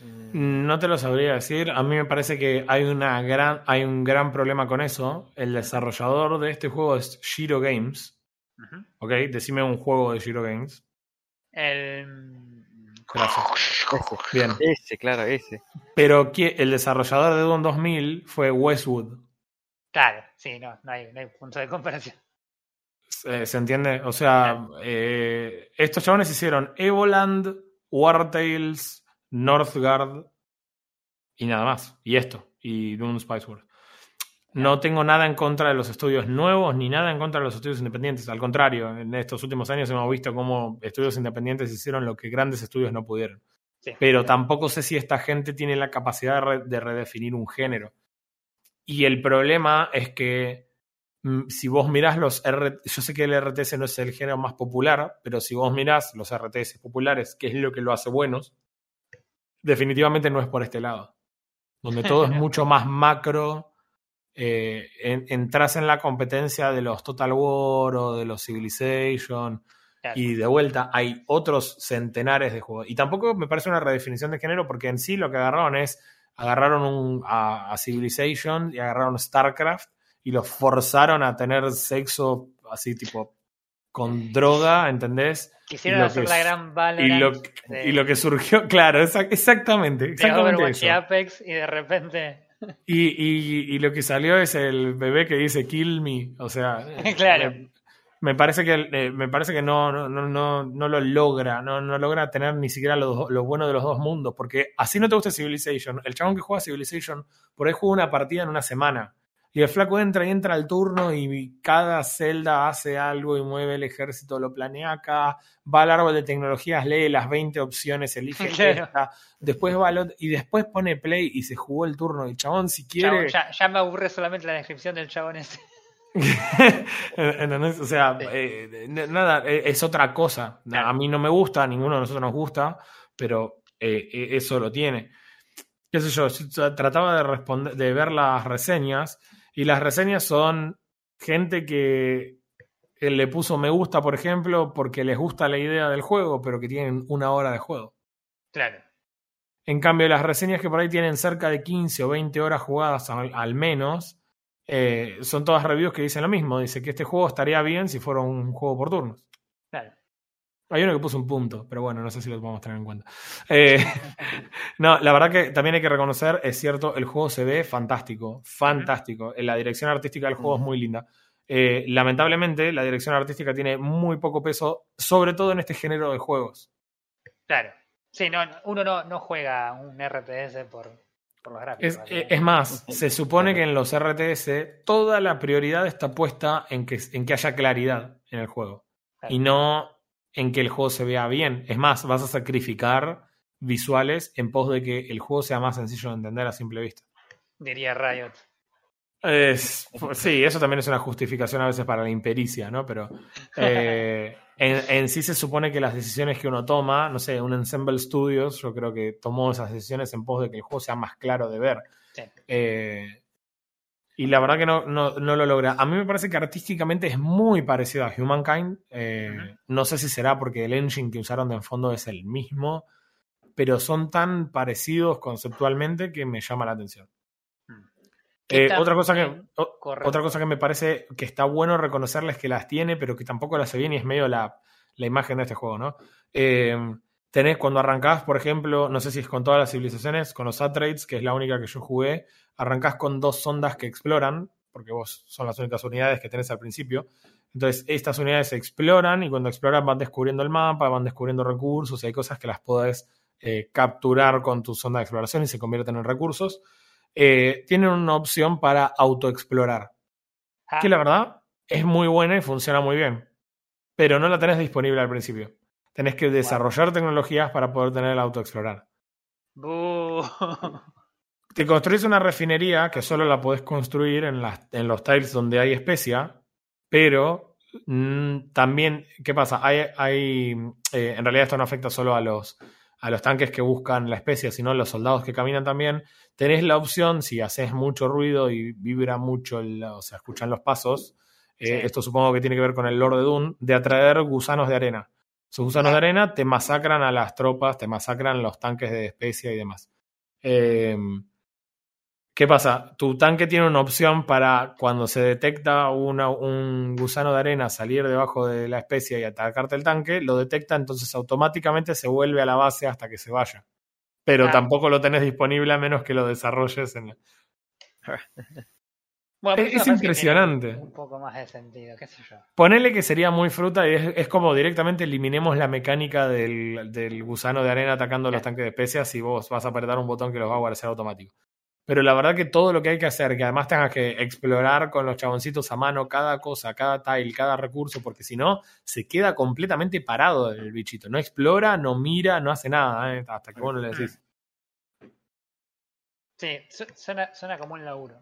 C: No te lo sabría decir. A mí me parece que hay, una gran, hay un gran problema con eso. El desarrollador de este juego es Giro Games. Ok, decime un juego de Giro Games.
B: El...
C: Gracias. Bien.
A: ese, claro, ese.
C: Pero el desarrollador de Doom 2000 fue Westwood.
B: Claro, sí, no, no hay, no hay punto de comparación.
C: ¿Se, se entiende? O sea, eh, estos chabones hicieron Evoland, War Tales, Northgard y nada más. Y esto, y Doom Spice Wars. No tengo nada en contra de los estudios nuevos ni nada en contra de los estudios independientes. Al contrario, en estos últimos años hemos visto cómo estudios independientes hicieron lo que grandes estudios no pudieron.
B: Sí.
C: Pero tampoco sé si esta gente tiene la capacidad de, re- de redefinir un género. Y el problema es que mm, si vos mirás los R yo sé que el RTS no es el género más popular, pero si vos mirás los RTS populares, que es lo que lo hace buenos, definitivamente no es por este lado. Donde todo es mucho más macro, eh, en- entras en la competencia de los Total War o de los Civilization,
B: Claro.
C: y de vuelta hay otros centenares de juegos. Y tampoco me parece una redefinición de género porque en sí lo que agarraron es, agarraron un, a, a Civilization y agarraron StarCraft y los forzaron a tener sexo así tipo con droga, ¿entendés?
B: Quisieron
C: y
B: hacer la gran
C: Y
B: Valorant
C: lo,
B: de,
C: y lo que surgió, claro, esa- exactamente,
B: de
C: exactamente
B: Overwatch
C: eso.
B: y Apex y de repente...
C: Y, y- y lo que salió es el bebé que dice kill me. O sea,
B: Claro.
C: me- me parece que eh, me parece que no, no, no, no lo logra, no, no logra tener ni siquiera lo, lo, bueno de los dos mundos, porque así no te gusta Civilization. El chabón que juega Civilization por ahí juega una partida en una semana. Y el flaco entra y entra al turno y cada celda hace algo y mueve el ejército, lo planea acá, va al árbol de tecnologías, lee las 20 opciones, elige esta, después va al otro, y después pone play y se jugó el turno. Y chabón, si quiere...
B: ya, ya, me aburre solamente la descripción del chabón ese.
C: O sea, eh, nada, e, es otra cosa. A mí no me gusta, a ninguno de nosotros nos gusta, pero eh, e, eso lo tiene. ¿Qué sé yo? Trataba de, responder, de ver las reseñas y las reseñas son gente que le puso me gusta, por ejemplo, porque les gusta la idea del juego, pero que tienen una hora de juego.
B: Claro.
C: En cambio, las reseñas que por ahí tienen cerca de 15 o 20 horas jugadas al menos, eh, son todas reviews que dicen lo mismo. Dice que este juego estaría bien si fuera un juego por turnos.
B: Claro.
C: Hay uno que puso un punto, pero bueno, no sé si lo podemos tener en cuenta. Eh, no, la verdad que también hay que reconocer, es cierto, el juego se ve fantástico, fantástico. La dirección artística del juego es muy linda. Eh, lamentablemente, la dirección artística tiene muy poco peso, sobre todo en este género de juegos.
B: Claro. Sí, no, uno no, no juega un RTS por,
C: eh, es, más, se supone que en los RTS toda la prioridad está puesta en que, en que haya claridad en el juego y no en que el juego se vea bien. Es más, vas a sacrificar visuales en pos de que el juego sea más sencillo de entender a simple vista.
B: Diría Riot.
C: Es, sí, eso también es una justificación a veces para la impericia, ¿no? Pero eh, en, sí se supone que las decisiones que uno toma, no sé, un Ensemble Studios, yo creo que tomó esas decisiones en pos de que el juego sea más claro de ver. Eh, y la verdad que no, no, lo logra. A mí me parece que artísticamente es muy parecido a Humankind. Eh, no sé si será porque el engine que usaron de en fondo es el mismo, pero son tan parecidos conceptualmente que me llama la atención. Eh, otra, cosa que, otra cosa que me parece que está bueno reconocerles que las tiene, pero que tampoco las se bien y es medio la, la imagen de este juego, ¿no? Eh, tenés cuando arrancás, por ejemplo, no sé si es con todas las civilizaciones, con los Atrades, que es la única que yo jugué, arrancás con dos sondas que exploran, porque vos son las únicas unidades que tenés al principio. Entonces, estas unidades exploran y cuando exploran van descubriendo el mapa, van descubriendo recursos, y hay cosas que las podés eh, capturar con tu sonda de exploración y se convierten en recursos. Eh, tienen una opción para autoexplorar. Que ah. la verdad es muy buena y funciona muy bien. Pero no la tenés disponible al principio. Tenés que desarrollar tecnologías para poder tener el autoexplorar. Te construís una refinería que solo la podés construir en, en los tiles donde hay especia, pero mm, también, ¿qué pasa? Hay, hay eh, en realidad esto no afecta solo a los, a los tanques que buscan la especia, sino a los soldados que caminan también, tenés la opción, si haces mucho ruido y vibra mucho, o sea, escuchan los pasos, eh, esto supongo que tiene que ver con el Lord de Dune, de atraer gusanos de arena. Esos gusanos de arena te masacran a las tropas, te masacran los tanques de especia y demás. Em, ¿Qué pasa? Tu tanque tiene una opción para cuando se detecta un gusano de arena salir debajo de la especie y atacarte el tanque, lo detecta, entonces automáticamente se vuelve a la base hasta que se vaya. Pero tampoco lo tenés disponible a menos que lo desarrolles en... es, impresionante.
B: Un poco más de sentido, qué sé yo.
C: Ponele que sería muy fruta y es, como directamente eliminemos la mecánica del, gusano de arena atacando los tanques de especias y vos vas a apretar un botón que los va a guardar automático. Pero la verdad que todo lo que hay que hacer, que además tengas que explorar con los chaboncitos a mano cada cosa, cada tile, cada recurso, porque si no, se queda completamente parado el bichito. No explora, no mira, no hace nada, ¿eh? hasta que vos no le decís.
B: Sí, suena, suena como un laburo.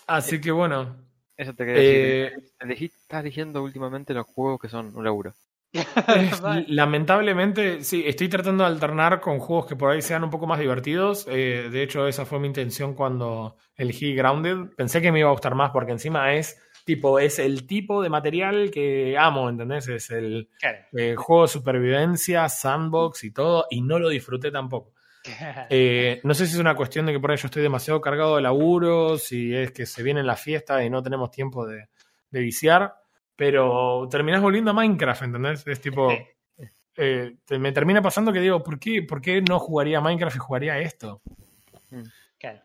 A: Sí.
C: Así que bueno.
A: Eso te quería decir. Eh, estás diciendo últimamente los juegos que son un laburo.
C: lamentablemente, sí, estoy tratando de alternar con juegos que por ahí sean un poco más divertidos. Eh, de hecho, esa fue mi intención cuando elegí Grounded. Pensé que me iba a gustar más porque encima es tipo, es el tipo de material que amo, ¿entendés? Es el eh, juego de supervivencia, sandbox y todo, y no lo disfruté tampoco. Eh, no sé si es una cuestión de que por ahí yo estoy demasiado cargado de laburo, si es que se viene la fiesta y no tenemos tiempo de, de viciar, pero terminas volviendo a Minecraft, ¿entendés? Es tipo. Eh, me termina pasando que digo, ¿por qué, ¿por qué no jugaría Minecraft y jugaría esto?
B: Mm, claro.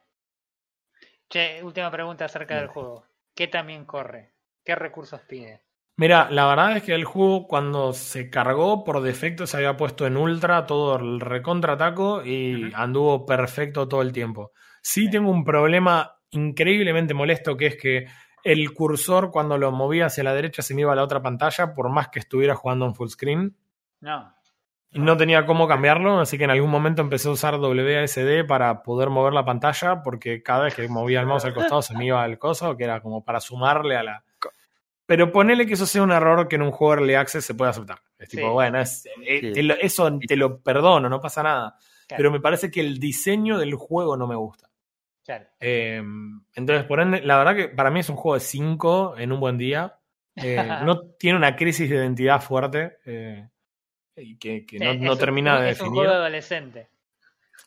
B: Che, última pregunta acerca del juego. ¿Qué también corre? ¿Qué recursos pide?
C: Mira, la verdad es que el juego cuando se cargó por defecto se había puesto en ultra todo el recontrataco y anduvo perfecto todo el tiempo. Sí tengo un problema increíblemente molesto que es que el cursor cuando lo movía hacia la derecha se me iba a la otra pantalla por más que estuviera jugando en full screen.
B: No.
C: Y no tenía cómo cambiarlo, así que en algún momento empecé a usar WASD para poder mover la pantalla porque cada vez que movía el mouse al costado se me iba al coso, que era como para sumarle a la... Pero ponele que eso sea un error que en un juego Early Access se puede aceptar. Es tipo,
B: Sí.
C: bueno, es- eh,
A: Sí.
C: te lo- eso te lo perdono, no pasa nada.
B: Claro,
C: Pero me parece que el diseño del juego no me gusta.
B: claro.
C: Eh, entonces, por ende, la verdad que para mí es un juego de 5 en un buen día. Eh, no tiene una crisis de identidad fuerte eh, y que, que no,
B: Sí,
C: no
B: es un-
C: termina de
B: Es un
C: definir.
B: juego adolescente.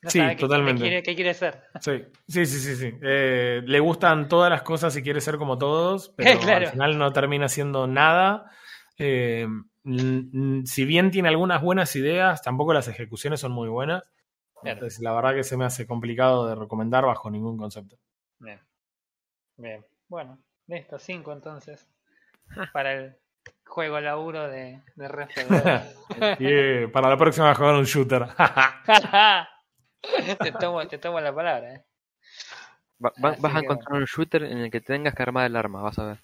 B: No
C: Sí,
B: sabe qué-
C: totalmente.
B: Qué quiere, qué quiere ser.
C: Sí, sí, sí, sí. sí. Eh, le gustan todas las cosas y quiere ser como todos, pero
B: Claro.
C: al final no termina siendo nada. Eh, si bien tiene algunas buenas ideas, tampoco las ejecuciones son muy buenas. Entonces, la verdad que se me hace complicado de recomendar bajo ningún concepto.
B: Bien. Bien. Bueno, listo, 5 entonces. Para el juego laburo de, de Refed.
C: Y eh, para la próxima jugar un shooter.
B: te, tomo, te tomo la palabra, ¿eh?
A: Va- va-
B: Así
A: vas a encontrar un shooter en el que tengas que armar el arma, vas a ver.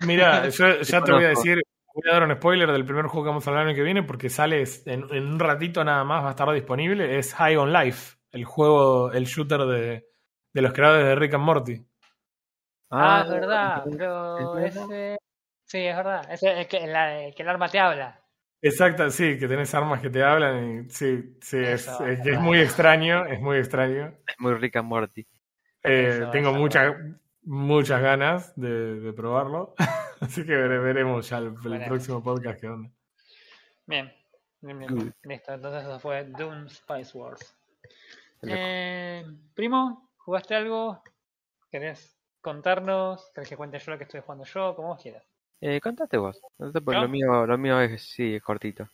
C: Mira, yo ya te voy a decir, voy a dar un spoiler del primer juego que vamos a hablar el año que viene porque sale en, en un ratito nada más, va a estar disponible. Es High on Life, el juego, el shooter de, de los creadores de Rick and Morty.
B: Ah, es verdad, pero ese... Sí, es verdad. Ese es que, la- el que el arma te habla.
C: Exacto, sí, que tenés armas que te hablan y sí, sí, es, muy extraño, es muy extraño.
A: Es muy Rick and Morty.
C: Eh, tengo muchas muchas ganas de, de probarlo, así que vere- veremos ya el, próximo podcast qué onda.
B: Bien. Bien, bien,
A: Good.
B: Listo, entonces eso fue Doom Spice Wars. Eh, primo, ¿jugaste algo? ¿Querés contarnos? ¿Querés que cuente yo lo que estoy jugando yo? Como vos quieras.
A: Eh, contate vos. Porque
B: ¿Yo?
A: lo mío, lo mío es, sí, es cortito.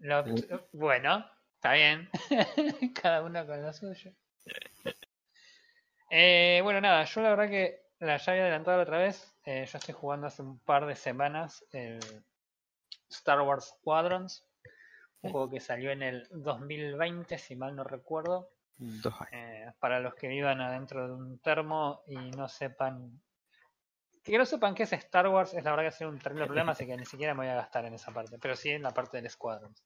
B: Lo- bueno, está bien. Cada uno con lo suyo. Eh, bueno, nada, yo la verdad que la ya había adelantado la otra vez. Eh, yo estoy jugando hace un par de semanas el Star Wars Squadrons. Un juego que salió en el 2020, si mal no recuerdo. Eh, para los que vivan adentro de un termo y no sepan. Que no sepan qué es Star Wars, es la verdad que ha sido un terrible problema, así que ni siquiera me voy a gastar en esa parte. Pero sí en la parte del Squadrons.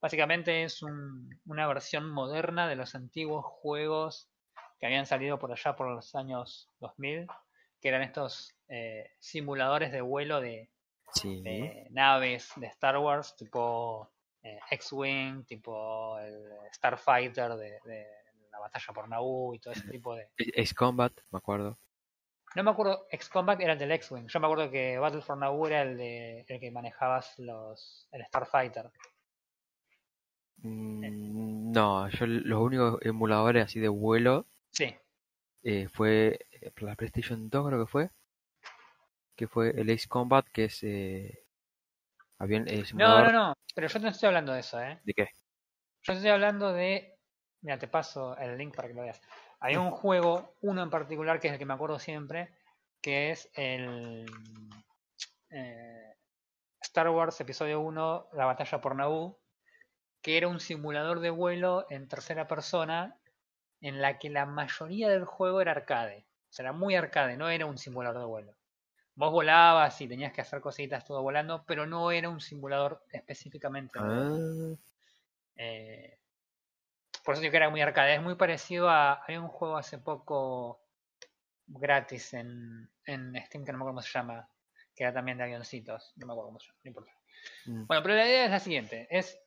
B: Básicamente es un- una versión moderna de los antiguos juegos que habían salido por allá por los años 2000, que eran estos eh, simuladores de vuelo de,
A: Sí.
B: de naves de Star Wars, tipo eh, X-Wing, tipo el Starfighter de, de la batalla por Naboo y todo ese tipo de...
A: Ace Combat, me acuerdo.
B: No me acuerdo, X-Combat era el del X-Wing, yo me acuerdo que Battle for Naboo era el, de, el que manejabas los el Starfighter.
A: Mm, No, yo los únicos emuladores así de vuelo
B: Sí,
A: eh, fue eh, la PlayStation 2 creo que fue. Que fue el Ace Combat, que es eh, eh,
B: no, no, no, pero yo no estoy hablando de eso, ¿eh?
A: de qué.
B: Yo estoy hablando de... Mira, te paso el link para que lo veas. Hay un juego, uno en particular, que es el que me acuerdo siempre, que es el eh, Star Wars Episodio 1, La batalla por Naboo, que era un simulador de vuelo en tercera persona en la que la mayoría del juego era arcade. O sea, era muy arcade, no era un simulador de vuelo. Vos volabas y tenías que hacer cositas todo volando, pero no era un simulador específicamente.
A: Ah,
B: Eh, por eso digo que era muy arcade. Es muy parecido a. Hay un juego hace poco gratis en, en Steam que no me acuerdo cómo se llama. Que era también de avioncitos. No me acuerdo cómo se llama, no importa.
A: mm,
B: Bueno, pero la idea es la siguiente. Es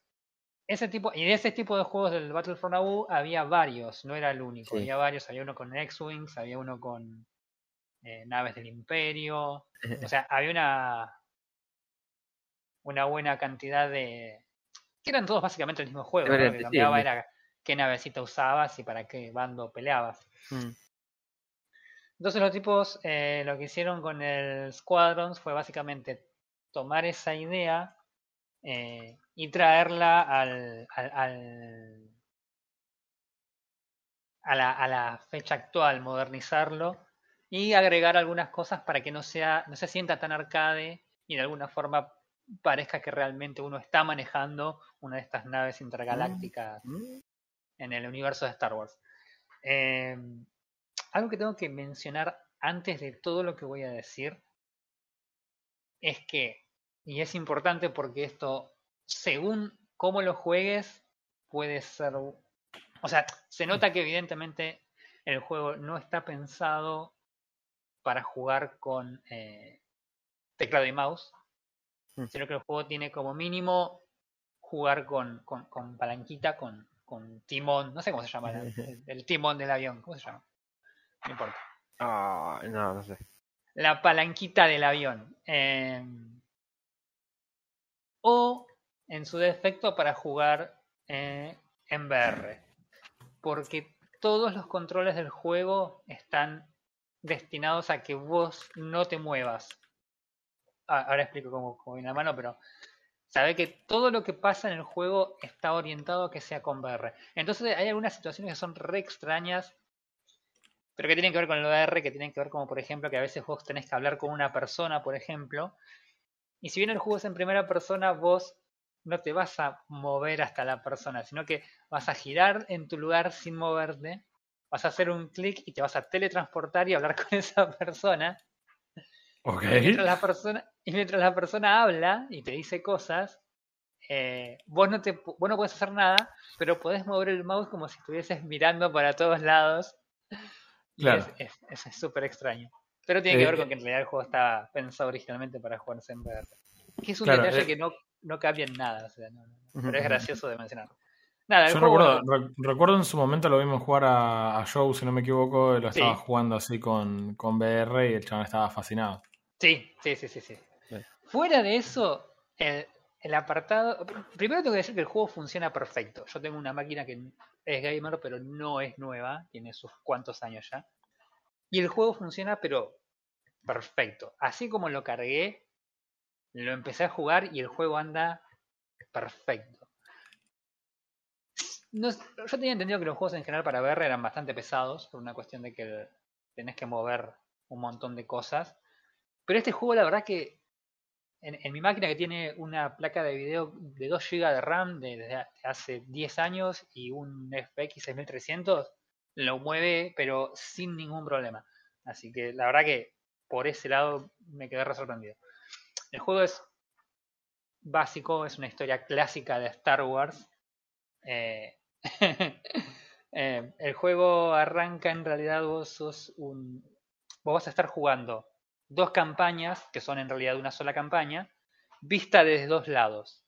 B: ese tipo. Y de ese tipo de juegos del Battle for Naboo había varios. No era el único.
A: Sí.
B: Había varios. Había uno con X-Wings. Había uno con eh, naves del Imperio. O sea, había una. Una buena cantidad de. Que eran todos básicamente el mismo juego. ¿no? Lo que
A: sí,
B: cambiaba era qué navecita usabas y para qué bando peleabas.
A: mm,
B: Entonces los tipos eh, lo que hicieron con el Squadrons fue básicamente tomar esa idea eh, y traerla al, al- al- a, la, a la fecha actual, modernizarlo y agregar algunas cosas para que no, sea, no se sienta tan arcade y de alguna forma parezca que realmente uno está manejando una de estas naves intergalácticas
A: Mm.
B: En el universo de Star Wars. Eh, algo que tengo que mencionar antes de todo lo que voy a decir es que, y es importante porque esto, según cómo lo juegues, puede ser... O sea, se nota que evidentemente el juego no está pensado para jugar con eh, teclado y mouse,
A: Mm.
B: sino que el juego tiene como mínimo jugar con, con, con palanquita, con, con timón, no sé cómo se llama, la- el, el timón del avión, ¿cómo se llama? No importa.
A: Ah, no, no sé.
B: La palanquita del avión. eh, o, en su defecto, para jugar eh, en VR. Porque todos los controles del juego están destinados a que vos no te muevas. Ah, ahora explico cómo, cómo viene la mano, pero sabe que todo lo que pasa en el juego está orientado a que sea con VR. Entonces hay algunas situaciones que son re extrañas, pero que tienen que ver con el VR, que tienen que ver como por ejemplo que a veces vos tenés que hablar con una persona, por ejemplo, y si bien el juego es en primera persona, vos no te vas a mover hasta la persona, sino que vas a girar en tu lugar sin moverte, vas a hacer un clic y te vas a teletransportar y hablar con esa persona. Y mientras la persona, y mientras la persona habla y te dice cosas, eh, vos, no te, vos no puedes hacer nada, pero podés mover el mouse como si estuvieses mirando para todos lados. Y
C: Claro.
B: es- es es súper extraño. Pero tiene que
C: Eh,
B: ver con
C: eh.
B: que en realidad el juego está pensado originalmente para jugarse en VR. Que es un
C: Claro,
B: detalle
C: eh.
B: que no, no cambia en nada. o sea, no- no- pero es gracioso de mencionar. Nada,
C: Yo recuerdo, re- recuerdo en su momento lo vimos jugar a, a Joe, si no me equivoco, lo estaba
B: Sí.
C: jugando así con, con VR y el chaval estaba fascinado.
B: Sí, sí, sí, sí, sí. Fuera de eso, el, el apartado. Primero tengo que decir que el juego funciona perfecto. Yo tengo una máquina que es gamer, pero no es nueva, tiene sus cuantos años ya. Y el juego funciona, pero perfecto. Así como lo cargué, lo empecé a jugar y el juego anda perfecto. No yo tenía entendido que los juegos en general para VR eran bastante pesados, por una cuestión de que tenés que mover un montón de cosas. Pero este juego, la verdad que en, mi máquina que tiene una placa de video de 2 GB de RAM de- desde ha- hace 10 años y un FX 6300, lo mueve, pero sin ningún problema. Así que la verdad que por ese lado me quedé re sorprendido. El juego es básico, es una historia clásica de Star Wars. Eh, eh, el juego arranca en realidad vos sos un. Vos vas a estar jugando dos campañas, que son en realidad una sola campaña, vista desde dos lados.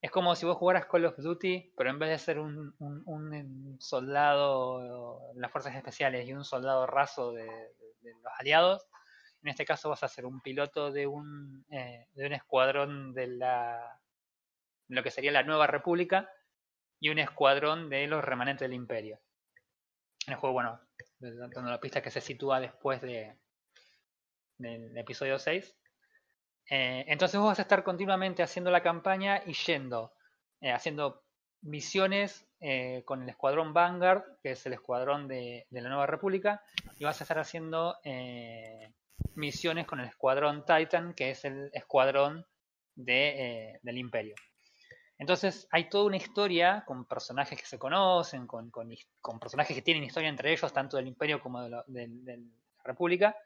B: Es como si vos jugaras Call of Duty, pero en vez de ser un, un- un soldado en las fuerzas especiales y un soldado raso de los aliados, en este caso vas a ser un piloto de un, eh, de un escuadrón de la lo que sería la Nueva República y un escuadrón de los remanentes del Imperio. En el juego, bueno, dando la pista que se sitúa después de, del episodio 6. Eh, entonces vos vas a estar continuamente haciendo la campaña y yendo, eh, haciendo misiones eh, con el escuadrón Vanguard, que es el escuadrón de, la Nueva República, y vas a estar haciendo misiones con el escuadrón Titan, que es el escuadrón de, del Imperio. Entonces hay toda una historia con personajes que se conocen, con, con personajes que tienen historia entre ellos, tanto del Imperio como de la República.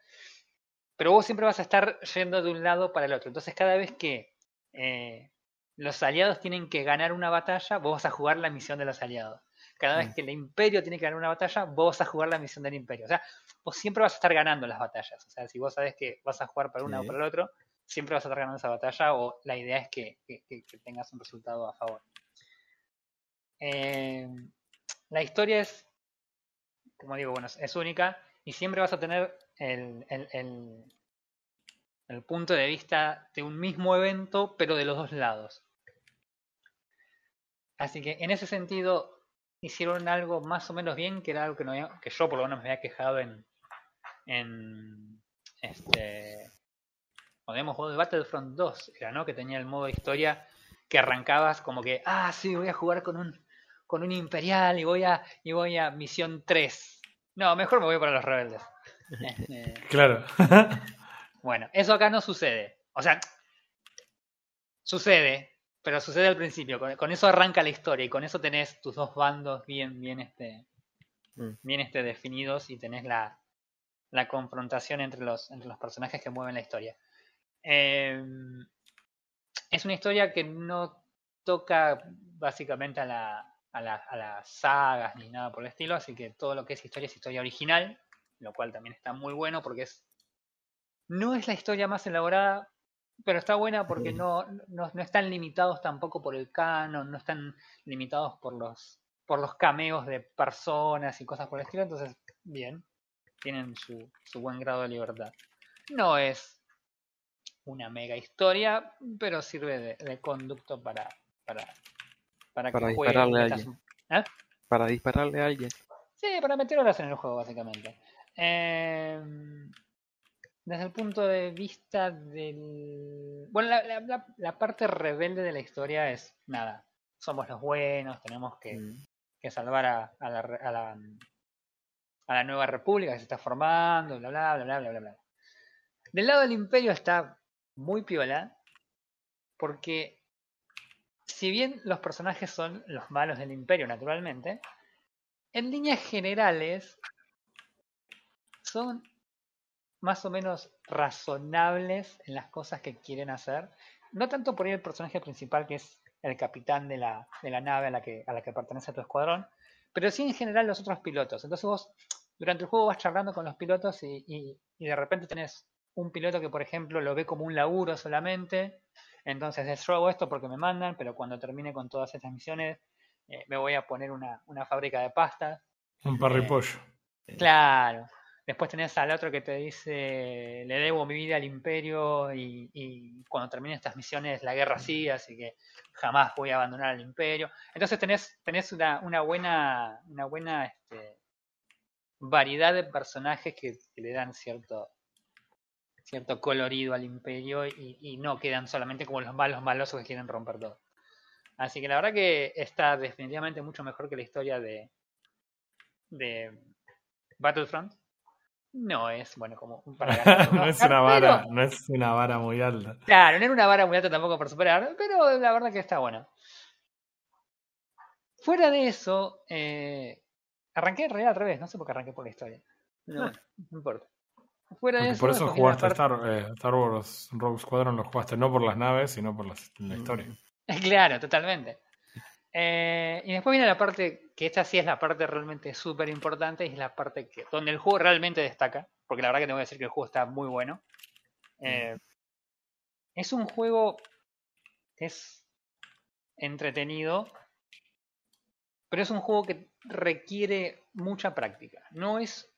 B: Pero vos siempre vas a estar yendo de un lado para el otro. Entonces cada vez que eh, los aliados tienen que ganar una batalla, vos vas a jugar la misión de los aliados. Cada vez
A: Mm.
B: que el Imperio tiene que ganar una batalla, vos vas a jugar la misión del Imperio. O sea, vos siempre vas a estar ganando las batallas. O sea, si vos sabés que vas a jugar para una o para el otro, siempre vas a estar ganando esa batalla o la idea es que, que- que- que tengas un resultado a favor. Eh, la historia es, como digo, bueno, es única y siempre vas a tener el, el- el- punto de vista de un mismo evento, pero de los dos lados. Así que en ese sentido hicieron algo más o menos bien, que era algo que, no había- que yo por lo menos me había quejado en, en este cuando habíamos jugado Battlefront 2, era, ¿no? Que tenía el modo historia que arrancabas como que, ah, sí, voy a jugar con un con un imperial y voy a y voy a misión 3. No, mejor me voy para los rebeldes. Este,
C: Claro.
B: bueno, eso acá no sucede. O sea, sucede, pero sucede al principio. Con, con eso arranca la historia y con eso tenés tus dos bandos bien, bien, este,
A: Mm.
B: bien este, definidos y tenés la, la confrontación entre los, entre los personajes que mueven la historia. Eh, es una historia que no toca básicamente a, la, a, la- a las sagas ni nada por el estilo, así que todo lo que es historia es historia original, lo cual también está muy bueno porque es no es la historia más elaborada, pero está buena porque no, no, no están limitados tampoco por el canon, no están limitados por los por los cameos de personas y cosas por el estilo, entonces bien, tienen su, su buen grado de libertad. No es una mega historia, pero sirve de, de conducto para para para,
A: Para
B: que
A: dispararle a alguien.
B: ¿Eh?
A: Para dispararle a alguien.
B: Sí, para meter horas en el juego, básicamente. Eh, desde el punto de vista del... Bueno, la, la- la- la parte rebelde de la historia es, nada, somos los buenos, tenemos que,
A: Mm.
B: que salvar a, a la, a, la, a la nueva república que se está formando, bla, bla, bla, bla, bla, bla, bla. Del lado del imperio está muy piola, porque si bien los personajes son los malos del imperio, naturalmente, en líneas generales son más o menos razonables en las cosas que quieren hacer. No tanto por ahí el personaje principal, que es el capitán de la, de la nave a la, que, a la que pertenece tu escuadrón, pero sí en general los otros pilotos. Entonces vos durante el juego vas charlando con los pilotos y, y- y de repente tenés un piloto que, por ejemplo, lo ve como un laburo solamente. Entonces es yo hago esto porque me mandan, pero cuando termine con todas estas misiones eh, me voy a poner una, una fábrica de pastas.
C: Un parripollo.
B: Claro. Después tenés al otro que te dice, le debo mi vida al imperio y, cuando termine estas misiones la guerra sigue, así que jamás voy a abandonar al imperio. Entonces tenés, tenés una, una buena, una buena este, variedad de personajes que, le dan cierto, cierto colorido al imperio y, y no quedan solamente como los malos malosos que quieren romper todo. Así que la verdad que está definitivamente mucho mejor que la historia de, de Battlefront. No es, bueno, como un para ganar,
C: no es una vara, no es una vara muy alta.
B: Claro, no era una vara muy alta tampoco por superar, pero la verdad que está bueno. Fuera de eso, eh, arranqué en realidad al revés, no sé por qué arranqué por la historia. No,
C: Ah.
B: no importa. Fuera de eso,
C: por eso jugaste
B: parte-
C: Star, eh, Star Wars Rogue Squadron, lo jugaste no por las naves, sino por las- la historia.
B: Claro, totalmente. Eh, y después viene la parte, que esta sí es la parte realmente súper importante, y es la parte que, donde el juego realmente destaca, porque la verdad que tengo que decir que el juego está muy bueno. Eh, es un juego que es entretenido, pero es un juego que requiere mucha práctica. No es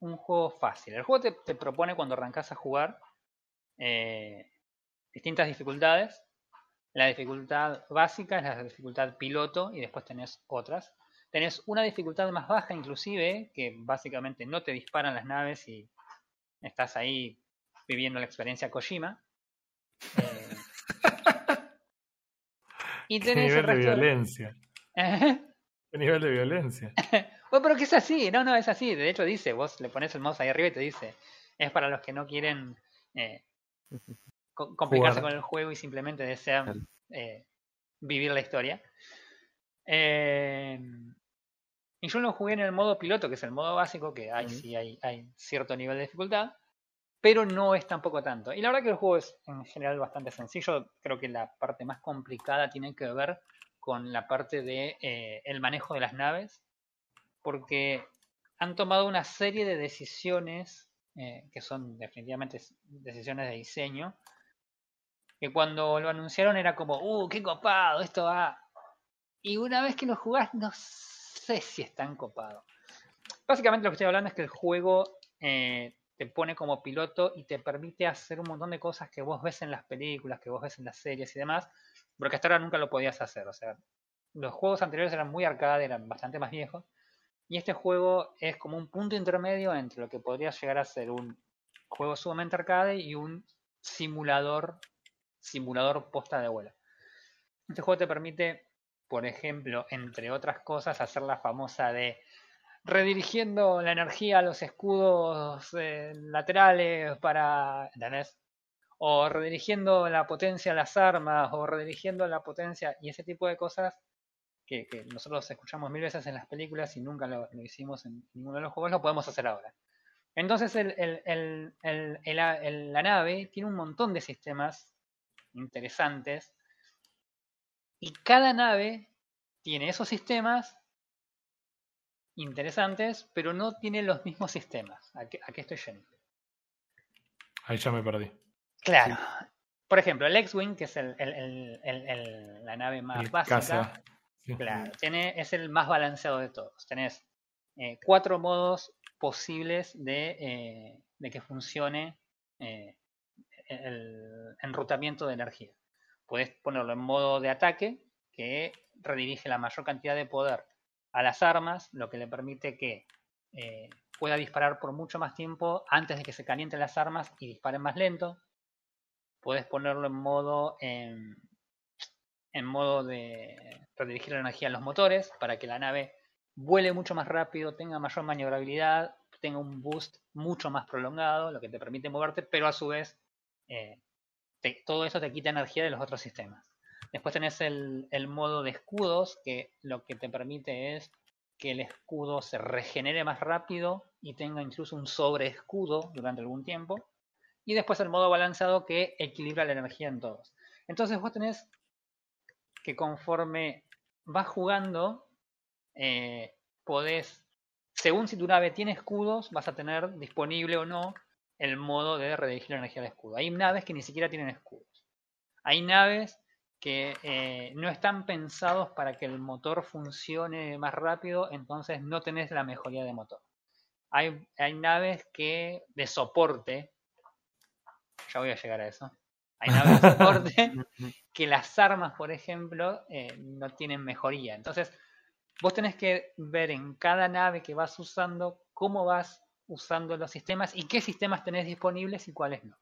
B: un juego fácil. El juego te, te propone cuando arrancas a jugar eh, distintas dificultades. La dificultad básica es la dificultad piloto y después tenés otras. Tenés una dificultad más baja inclusive, que básicamente no te disparan las naves y estás ahí viviendo la experiencia Kojima. Eh, y
C: ¿Qué
B: tenés el
C: nivel de
B: resto de-
C: violencia? ¿Qué nivel de violencia?
B: Bueno, pero que es así, no, no, es así. De hecho dice, vos le pones el mouse ahí arriba y te dice, es para los que no quieren eh, co- complicarse
C: Jugar.
B: con el juego y simplemente desean eh, vivir la historia. Eh, y yo lo jugué en el modo piloto, que es el modo básico, que ahí
A: Ujú.
B: sí hay, hay cierto nivel de dificultad, pero no es tampoco tanto. Y la verdad que el juego es en general bastante sencillo. Creo que la parte más complicada tiene que ver con la parte de eh, el manejo de las naves, porque han tomado una serie de decisiones eh, que son definitivamente decisiones de diseño, que cuando lo anunciaron era como, ¡uh, qué copado! Esto va. Y una vez que lo jugás, no sé si es tan copado. Básicamente lo que estoy hablando es que el juego eh, te pone como piloto y te permite hacer un montón de cosas que vos ves en las películas, que vos ves en las series y demás, porque hasta ahora nunca lo podías hacer. O sea, los juegos anteriores eran muy arcade, eran bastante más viejos. Y este juego es como un punto intermedio entre lo que podría llegar a ser un juego sumamente arcade y un simulador simulador posta de vuelo. Este juego te permite, por ejemplo, entre otras cosas, hacer la famosa de redirigiendo la energía a los escudos eh, laterales para... ¿Entendés? O redirigiendo la potencia a las armas, o redirigiendo la potencia y ese tipo de cosas que, nosotros escuchamos mil veces en las películas y nunca lo, hicimos en ninguno de los juegos, lo podemos hacer ahora. Entonces la nave tiene un montón de sistemas interesantes y cada nave tiene esos sistemas interesantes, pero no tiene los mismos sistemas. ¿A qué, estoy yendo?
C: Ahí ya me perdí.
B: Claro. Por ejemplo, el X-Wing, que es la nave más básica, claro, tiene, es el más balanceado de todos. Tenés eh, cuatro modos posibles de, eh, que funcione eh, el enrutamiento de energía. Puedes ponerlo en modo de ataque, que redirige la mayor cantidad de poder a las armas, lo que le permite que eh, pueda disparar por mucho más tiempo antes de que se calienten las armas y disparen más lento. Puedes ponerlo en modo en, modo de redirigir la energía a los motores para que la nave vuele mucho más rápido, tenga mayor maniobrabilidad, tenga un boost mucho más prolongado, lo que te permite moverte, pero a su vez eh, todo eso te quita energía de los otros sistemas. Después tenés el, modo de escudos, que lo que te permite es que el escudo se regenere más rápido y tenga incluso un sobre escudo durante algún tiempo. Y después el modo balanceado que equilibra la energía en todos. Entonces vos tenés que conforme vas jugando, eh, podés, según si tu nave tiene escudos, vas a tener disponible o no el modo de redirigir la energía del escudo. Hay naves que ni siquiera tienen escudos. Hay naves que eh, no están pensados para que el motor funcione más rápido, entonces no tenés la mejoría de motor. Hay, hay naves que de soporte, ya voy a llegar a eso, hay naves de soporte que las armas, por ejemplo, eh, no tienen mejoría. Entonces, vos tenés que ver en cada nave que vas usando cómo vas usando los sistemas y qué sistemas tenés disponibles y cuáles no.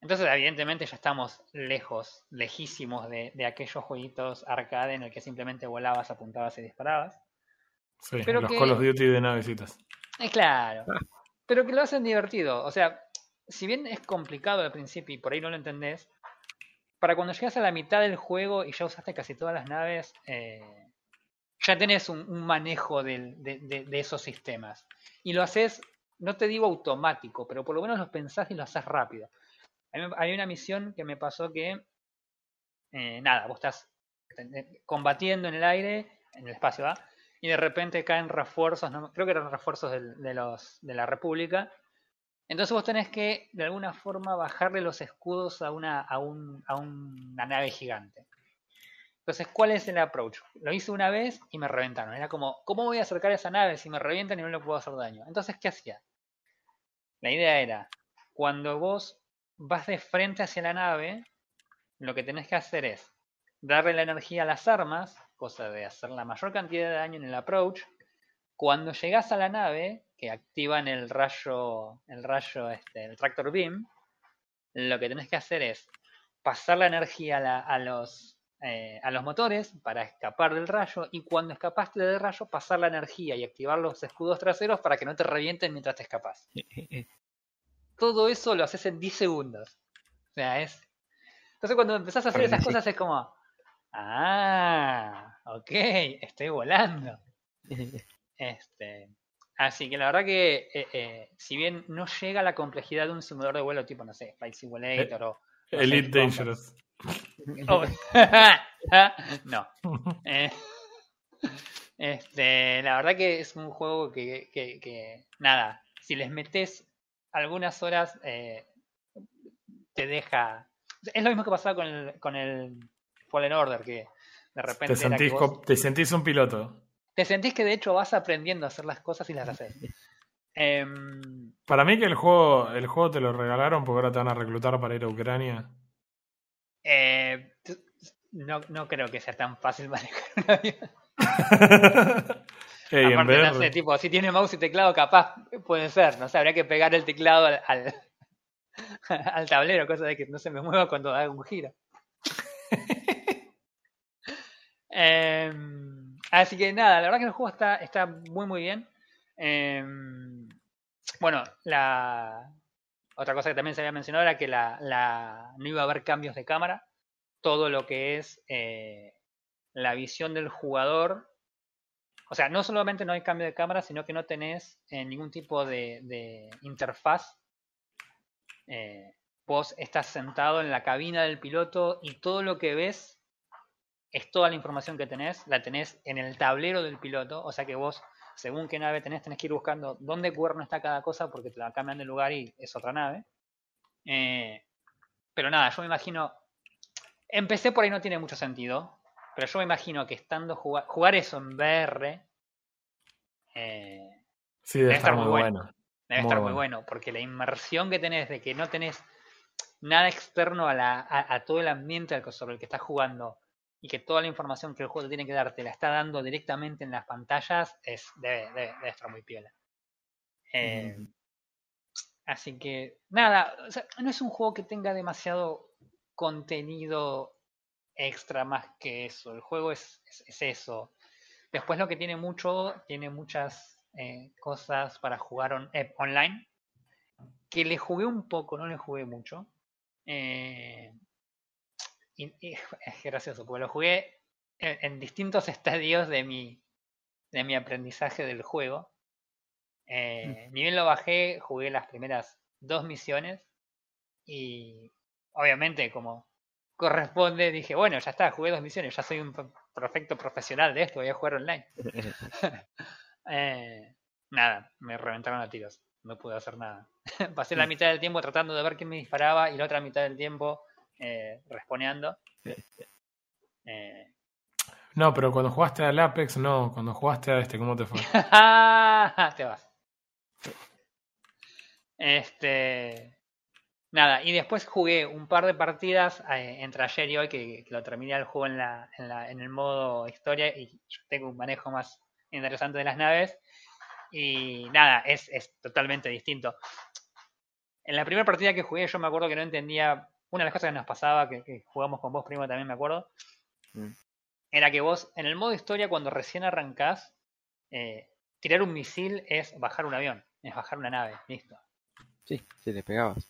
B: Entonces, evidentemente, ya estamos lejos, lejísimos de, aquellos jueguitos arcade en el que simplemente volabas, apuntabas y disparabas.
C: Sí, pero los Call of Duty de navecitas.
B: Es claro. Pero que lo hacen divertido. O sea, si bien es complicado al principio y por ahí no lo entendés, para cuando llegas a la mitad del juego y ya usaste casi todas las naves, eh, ya tenés un, manejo de, esos sistemas. Y lo haces, no te digo automático, pero por lo menos lo pensás y lo haces rápido. Hay una misión que me pasó que, eh, nada, vos estás combatiendo en el aire, en el espacio. Y de repente caen refuerzos, creo que eran refuerzos de, los, de la República. Entonces vos tenés que, de alguna forma, bajarle los escudos a una, a, un, a una nave gigante. Entonces, ¿cuál es el approach? Lo hice una vez y me reventaron. Era como, ¿cómo voy a acercar a esa nave si me revientan y no le puedo hacer daño? Entonces, ¿qué hacía? La idea era, cuando vos vas de frente hacia la nave, lo que tenés que hacer es darle la energía a las armas, cosa de hacer la mayor cantidad de daño en el approach. Cuando llegas a la nave, que activan el rayo, el rayo, este, el tractor beam, lo que tenés que hacer es pasar la energía a, los, eh, a los motores para escapar del rayo y cuando escapaste del rayo pasar la energía y activar los escudos traseros para que no te revienten mientras te escapas. todo eso lo haces en 10 segundos. O sea, es. Entonces cuando empezás a hacer esas cosas es como. Ah, ok, estoy volando. Este. Así que la verdad que, eh, eh, si bien no llega a la complejidad de un simulador de vuelo tipo, no sé, Flight Simulator o.
C: Elite Dangerous.
B: no. Eh, este, la verdad que es un juego que, que, que nada, si les metes algunas horas eh, te deja. Es lo mismo que pasaba con el, con el Fallen Order, que de repente.
C: Te sentís, te sentís un piloto.
B: Te sentís que de hecho vas aprendiendo a hacer las cosas y las haces.
C: Em, para mí que el juego, el juego te lo regalaron porque ahora te van a reclutar para ir a Ucrania.
B: Eh, no, no creo que sea tan fácil manejar un avión. Aparte, tipo, si tiene mouse y teclado, capaz puede ser, no sé, habría que pegar el teclado al, al, tablero, cosa de que no se me mueva cuando haga un giro. Em, Así que nada, la verdad que el juego está, está muy muy bien. Em, bueno, la otra cosa que también se había mencionado era que la, no iba a haber cambios de cámara. Todo lo que es eh, la visión del jugador. O sea, no solamente no hay cambio de cámara, sino que no tenés eh, ningún tipo de, de interfaz. Eh, vos estás sentado en la cabina del piloto y todo lo que ves es toda la información que tenés, la tenés en el tablero del piloto, o sea que vos, según qué nave tenés, tenés que ir buscando dónde cuerno está cada cosa porque te la cambian de lugar y es otra nave. Eh, pero nada, yo me imagino, empecé por ahí no tiene mucho sentido, pero yo me imagino que estando jugar, jugar eso en VR, eh,
C: sí, debe, estar, muy bueno.
B: Debe estar muy bueno, porque la inmersión que tenés de que no tenés nada externo a, la, a, a todo el ambiente sobre el que estás jugando, y que toda la información que el juego tiene que darte la está dando directamente en las pantallas, es, debe, debe, estar muy piola. Eh, Así que, nada, o sea, no es un juego que tenga demasiado contenido extra más que eso. El juego es, es, eso. Después lo que tiene mucho, tiene muchas eh, cosas para jugar on, eh, online. Que le jugué un poco, no le jugué mucho. Eh, y, es gracioso, porque lo jugué en, distintos estadios de mi, de mi aprendizaje del juego. Eh, Ni bien lo bajé, jugué las primeras dos misiones y obviamente como corresponde dije, bueno, ya está, jugué dos misiones, ya soy un perfecto profesional de esto, voy a jugar online. eh, nada, me reventaron a tiros, no pude hacer nada. Pasé la mitad del tiempo tratando de ver quién me disparaba y la otra mitad del tiempo eh, responeando.
C: Eh, no, pero cuando jugaste al Apex, no, cuando jugaste a este, ¿cómo te fue?
B: te vas. Este. Nada, y después jugué un par de partidas eh, entre ayer y hoy, que, lo terminé el juego en, la, en, la, en el modo historia y tengo un manejo más interesante de las naves. Y nada, es, es totalmente distinto. En la primera partida que jugué yo me acuerdo que no entendía una de las cosas que nos pasaba, que, jugamos con vos, primo, también me acuerdo, mm. era que vos, en el modo historia, cuando recién arrancás, eh, tirar un misil es bajar un avión, es bajar una nave, listo.
A: Sí, si le pegabas.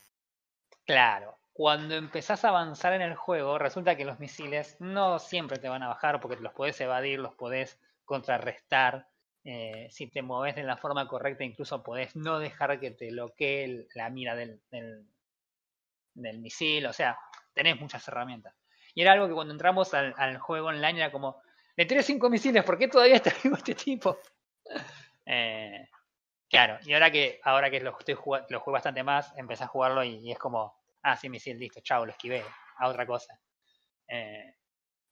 B: Claro. Cuando empezás a avanzar en el juego, resulta que los misiles no siempre te van a bajar porque los podés evadir, los podés contrarrestar. Eh, si te mueves de la forma correcta, incluso podés no dejar que te bloquee la mira del, del misil, o sea, tenés muchas herramientas. Y era algo que cuando entramos al, juego online era como, le tiré cinco misiles, ¿por qué todavía está vivo este tipo? Eh, claro, y ahora que ahora que lo, estoy lo juego bastante más, empecé a jugarlo y, es como, ah, sí, misil, listo, chao, lo esquivé, a otra cosa. Eh,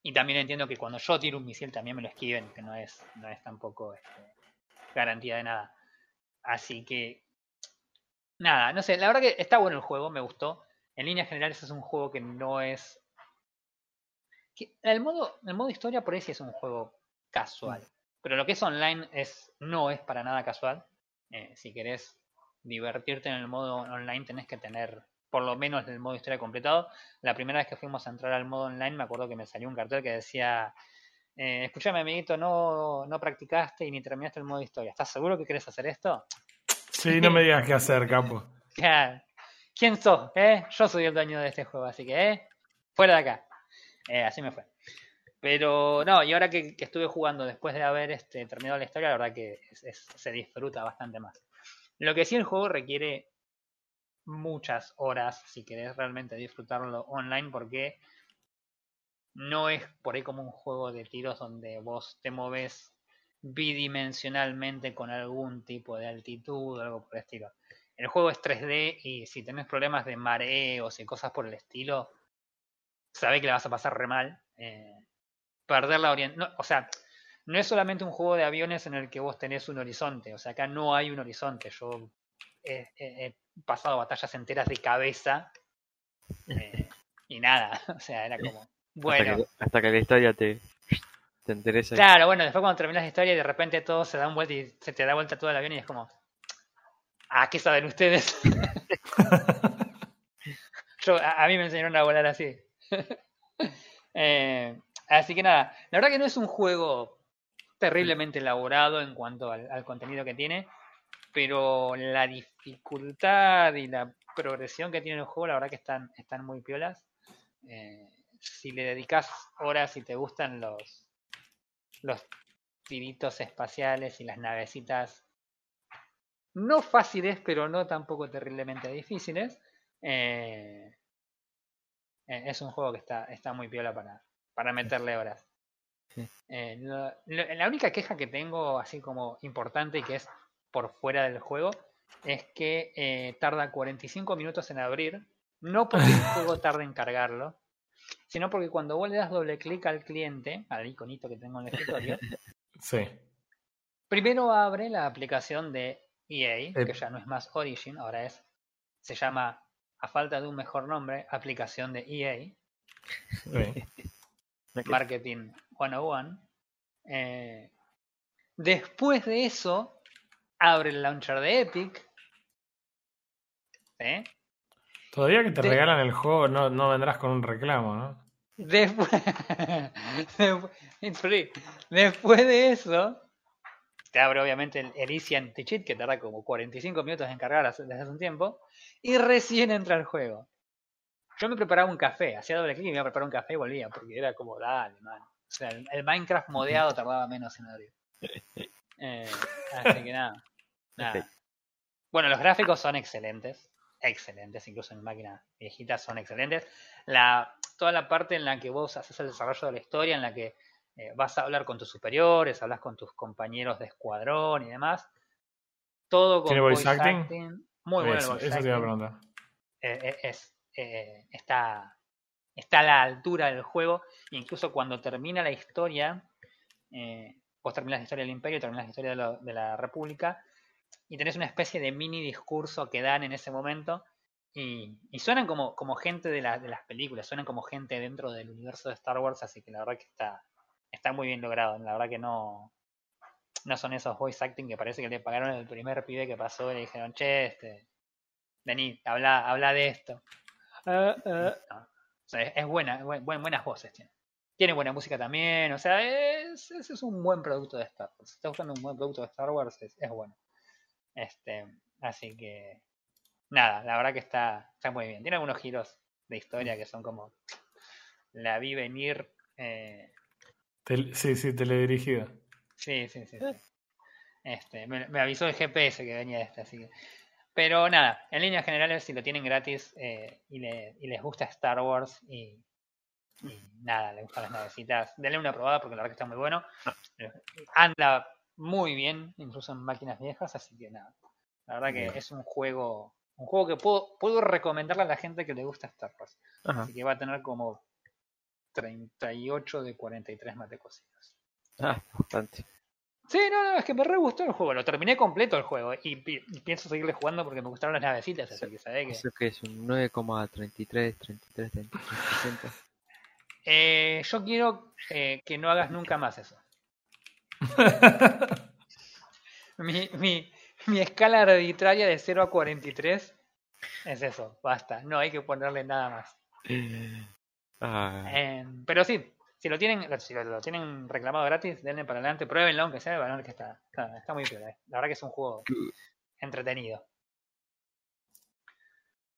B: y también entiendo que cuando yo tiro un misil también me lo esquiven, que no es, no es tampoco este, garantía de nada. Así que, nada, no sé, la verdad que está bueno el juego, me gustó en líneas generales es un juego que no es... el, modo, el modo historia por ahí sí es un juego casual. Pero lo que es online es, no es para nada casual. Eh, si querés divertirte en el modo online tenés que tener por lo menos el modo historia completado. La primera vez que fuimos a entrar al modo online me acuerdo que me salió un cartel que decía, eh, escúchame amiguito, no, no practicaste y ni terminaste el modo historia. ¿Estás seguro que querés hacer esto?
C: Sí, no me digas qué hacer, capo.
B: Claro. ¿Quién sos? ¿Eh? Yo soy el dueño de este juego, así que, ¿eh? Fuera de acá. Eh, así me fue. Pero no, y ahora que, estuve jugando después de haber este, terminado la historia, la verdad que se disfruta bastante más. Lo que sí el juego requiere muchas horas si querés realmente disfrutarlo online porque no es por ahí como un juego de tiros donde vos te moves bidimensionalmente con algún tipo de altitud o algo por el estilo el juego es 3D y si tenés problemas de mareos y cosas por el estilo, sabés que la vas a pasar re mal. Eh, perder la orientación. o sea, no es solamente un juego de aviones en el que vos tenés un horizonte. O sea, acá no hay un horizonte. Yo he, pasado batallas enteras de cabeza eh, y nada. O sea, era como. Bueno.
A: Hasta que, la historia te, te interesa.
B: Claro, bueno, después cuando terminas la historia y de repente todo se da un vuelta y se te da vuelta todo el avión y es como. Ah, ¿qué saben ustedes? Yo, a, mí me enseñaron a volar así. Eh, así que nada, la verdad que no es un juego terriblemente elaborado en cuanto al, al contenido que tiene, pero la dificultad y la progresión que tiene el juego, la verdad que están, están muy piolas. Eh, si le dedicas horas y te gustan los, los tiritos espaciales y las navecitas, no fáciles, pero no tampoco terriblemente difíciles, eh, eh, es un juego que está, está muy piola para, para meterle horas.
A: Sí.
B: Eh, lo- lo- la única queja que tengo, así como importante y que es por fuera del juego, es que eh, tarda 45 minutos en abrir. No porque el juego tarde en cargarlo, sino porque cuando vos le das doble clic al cliente, al iconito que tengo en el escritorio,
C: Sí.
B: primero abre la aplicación de EA,
C: Eh.
B: que ya no es más Origin, ahora es, se llama, a falta de un mejor nombre, aplicación de EA. Marketing 101. Eh, después de eso, abre el launcher de Epic. ¿Sí?
C: Todavía que te
B: De-
C: regalan el juego, no, no vendrás con un reclamo, ¿no?
B: Después. Después de eso, te abre obviamente el, el Easy Anti-Cheat, que tarda como 45 minutos en cargar desde hace un tiempo, y recién entra el juego. Yo me preparaba un café, hacía doble clic y me iba a preparar un café y volvía, porque era como, dale, man. O sea, el, el Minecraft modeado tardaba menos en abrir. Eh, así que nada. nada. Bueno, los gráficos son excelentes. Excelentes, incluso en máquinas viejitas son excelentes. La, toda la parte en la que vos haces el desarrollo de la historia, en la que eh, vas a hablar con tus superiores, hablas con tus compañeros de escuadrón y demás. Todo con
C: ¿Tiene voice acting?
B: Muy bueno el
C: eso,
B: voice
C: eso te iba a
B: acting
C: preguntar.
B: eh, eh, es, eh, está, está a la altura del juego. e Incluso cuando termina la historia, vos terminás la historia del Imperio, terminás la historia de, lo- de la República, y tenés una especie de mini discurso que dan en ese momento. Y, y suenan como, como gente de, la- de las películas, suenan como gente dentro del universo de Star Wars, así que la verdad que está, está muy bien logrado. La verdad que no, no son esos voice acting que parece que le pagaron el primer pibe que pasó y le dijeron, che, este, vení, habla, habla de esto. Ah, ah. No. O sea, es, es buena, buen- buen- buenas voces tiene. Tiene buena música también, o sea, es, es, es un buen producto de Star Wars. Si estás buscando un buen producto de Star Wars, es, es bueno. Este, así que, nada, la verdad que está, está muy bien. Tiene algunos giros de historia que son como, la vi venir. eh,
C: Tel- sí, sí, teledirigido.
B: Sí, sí, sí. sí. Este, me, me avisó el GPS que venía este, así que. Pero nada, en líneas generales, si lo tienen gratis eh, y, le- y les gusta Star Wars y, y nada, les gustan las navecitas, denle una probada porque la verdad que está muy bueno. Eh, Anda muy bien, incluso en máquinas viejas, así que nada. La verdad que es un juego, un juego que puedo, puedo recomendarle a la gente que le gusta Star Wars.
A: Ajá.
B: Así que va a tener como 38 de 43 mate cocidos.
A: Ah, bastante.
B: Sí, no, no, es que me re gustó el juego. Lo terminé completo el juego. Y, pi- y pienso seguirle jugando porque me gustaron las navecitas. Así que sabés que.
A: Eso que es un 9,33, 33, 33, 60.
B: Eh, yo quiero eh, que no hagas nunca más eso. Mi, mi, mi escala arbitraria de 0 a 43 es eso. Basta. No hay que ponerle nada más.
A: Ah,
B: Eh, pero sí, si lo tienen si lo, lo tienen reclamado gratis, denle para adelante. Pruébenlo, aunque sea. Van a ver que está, está, está muy piola. eh. La verdad que es un juego entretenido.